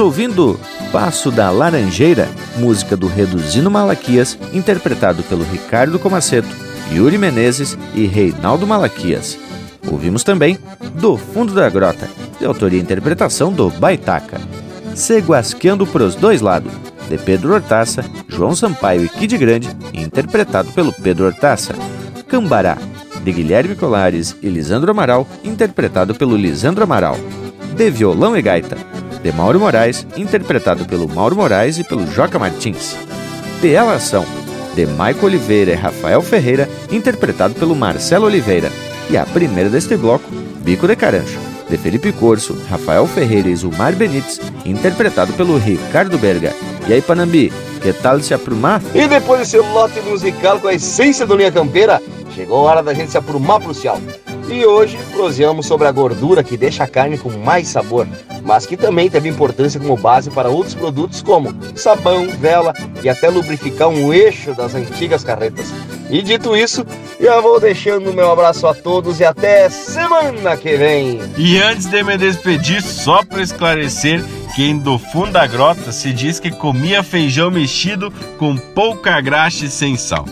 Ouvindo Passo da Laranjeira, música do Reduzindo Malaquias, interpretado pelo Ricardo Comaceto, Yuri Menezes e Reinaldo Malaquias. Ouvimos também Do Fundo da Grota, de autoria e interpretação do Baitaca. Seguasqueando pros dois lados, de Pedro Hortaça, João Sampaio e Kid Grande, interpretado pelo Pedro Hortaça. Cambará, de Guilherme Colares e Lisandro Amaral, interpretado pelo Lisandro Amaral. De Violão e Gaita, de Mauro Moraes, interpretado pelo Mauro Moraes e pelo Joca Martins. De Elação, de Maico Oliveira e Rafael Ferreira, interpretado pelo Marcelo Oliveira. E a primeira deste bloco, Bico de Carancho, de Felipe Corso, Rafael Ferreira e Zumar Benites, interpretado pelo Ricardo Berga. E aí, Panambi, que tal se aprumar? E depois desse lote musical com a essência do Linha Campeira, chegou a hora da gente se aprumar pro céu. E hoje proseamos sobre a gordura que deixa a carne com mais sabor, mas que também teve importância como base para outros produtos como sabão, vela e até lubrificar um eixo das antigas carretas. E dito isso, já vou deixando meu abraço a todos e até semana que vem. E antes de me despedir, só para esclarecer que em do fundo da grota se diz que comia feijão mexido com pouca graxa e sem sal.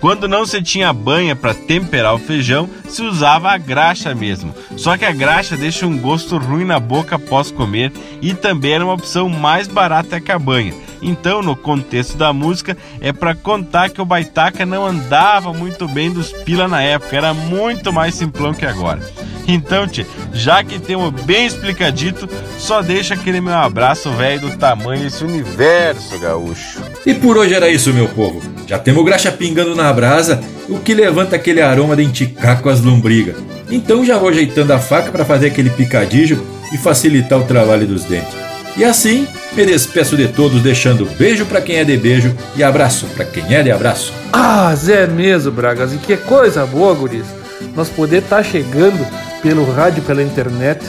Quando não se tinha banha para temperar o feijão, se usava a graxa mesmo. Só que a graxa deixa um gosto ruim na boca após comer e também era uma opção mais barata que a banha. Então, no contexto da música, é para contar que o Baitaca não andava muito bem dos pila na época, era muito mais simplão que agora. Então, tchê, já que temos bem explicadito, só deixa aquele meu abraço velho do tamanho desse universo gaúcho. E por hoje era isso, meu povo. Já temos graxa pingando na brasa, o que levanta aquele aroma de enticar com as lombrigas. Então já vou ajeitando a faca para fazer aquele picadilho e facilitar o trabalho dos dentes. E assim, me despeço de todos, deixando beijo para quem é de beijo e abraço para quem é de abraço. Ah, Zé mesmo, Bragas, e que coisa boa, guris. Nós poder estar tá chegando pelo rádio, pela internet,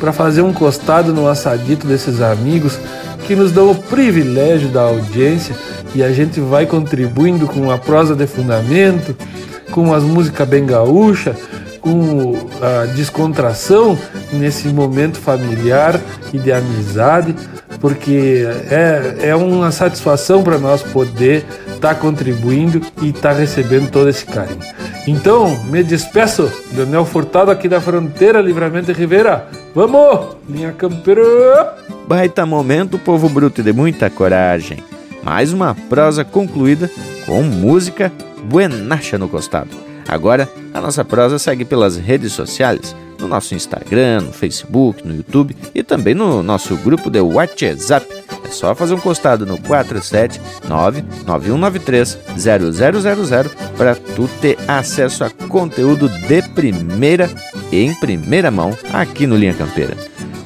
para fazer um costado no assadito desses amigos que nos dão o privilégio da audiência e a gente vai contribuindo com a prosa de fundamento, com as músicas bem gaúcha, com a descontração nesse momento familiar e de amizade, porque é, é uma satisfação para nós poder estar tá contribuindo e estar tá recebendo todo esse carinho. Então, me despeço, Leonel Furtado aqui da fronteira, Livramento de Rivera. Vamos, linha campeira! Baita momento, povo bruto de muita coragem. Mais uma prosa concluída com música buenacha no costado. Agora, a nossa prosa segue pelas redes sociais, no nosso Instagram, no Facebook, no YouTube e também no nosso grupo de WhatsApp É só fazer um costado no 479-9193-0000 para tu ter acesso a conteúdo de primeira em primeira mão aqui no Linha Campeira.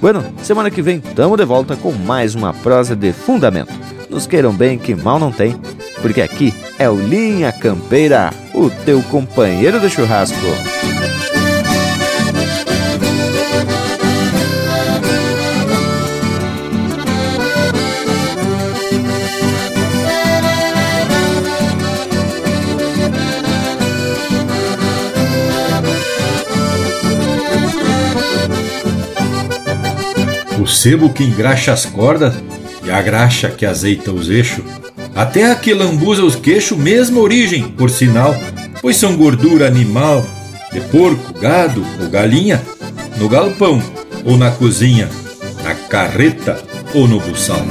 Bueno, semana que vem tamo de volta com mais uma prosa de fundamento. Nos queiram bem que mal não tem, porque aqui é o Linha Campeira, o teu companheiro de churrasco. O sebo que engraxa as cordas e a graxa que azeita os eixos. A terra que lambuza os queixos, mesma origem, por sinal, pois são gordura animal, de porco, gado ou galinha, no galpão ou na cozinha, na carreta ou no buçal.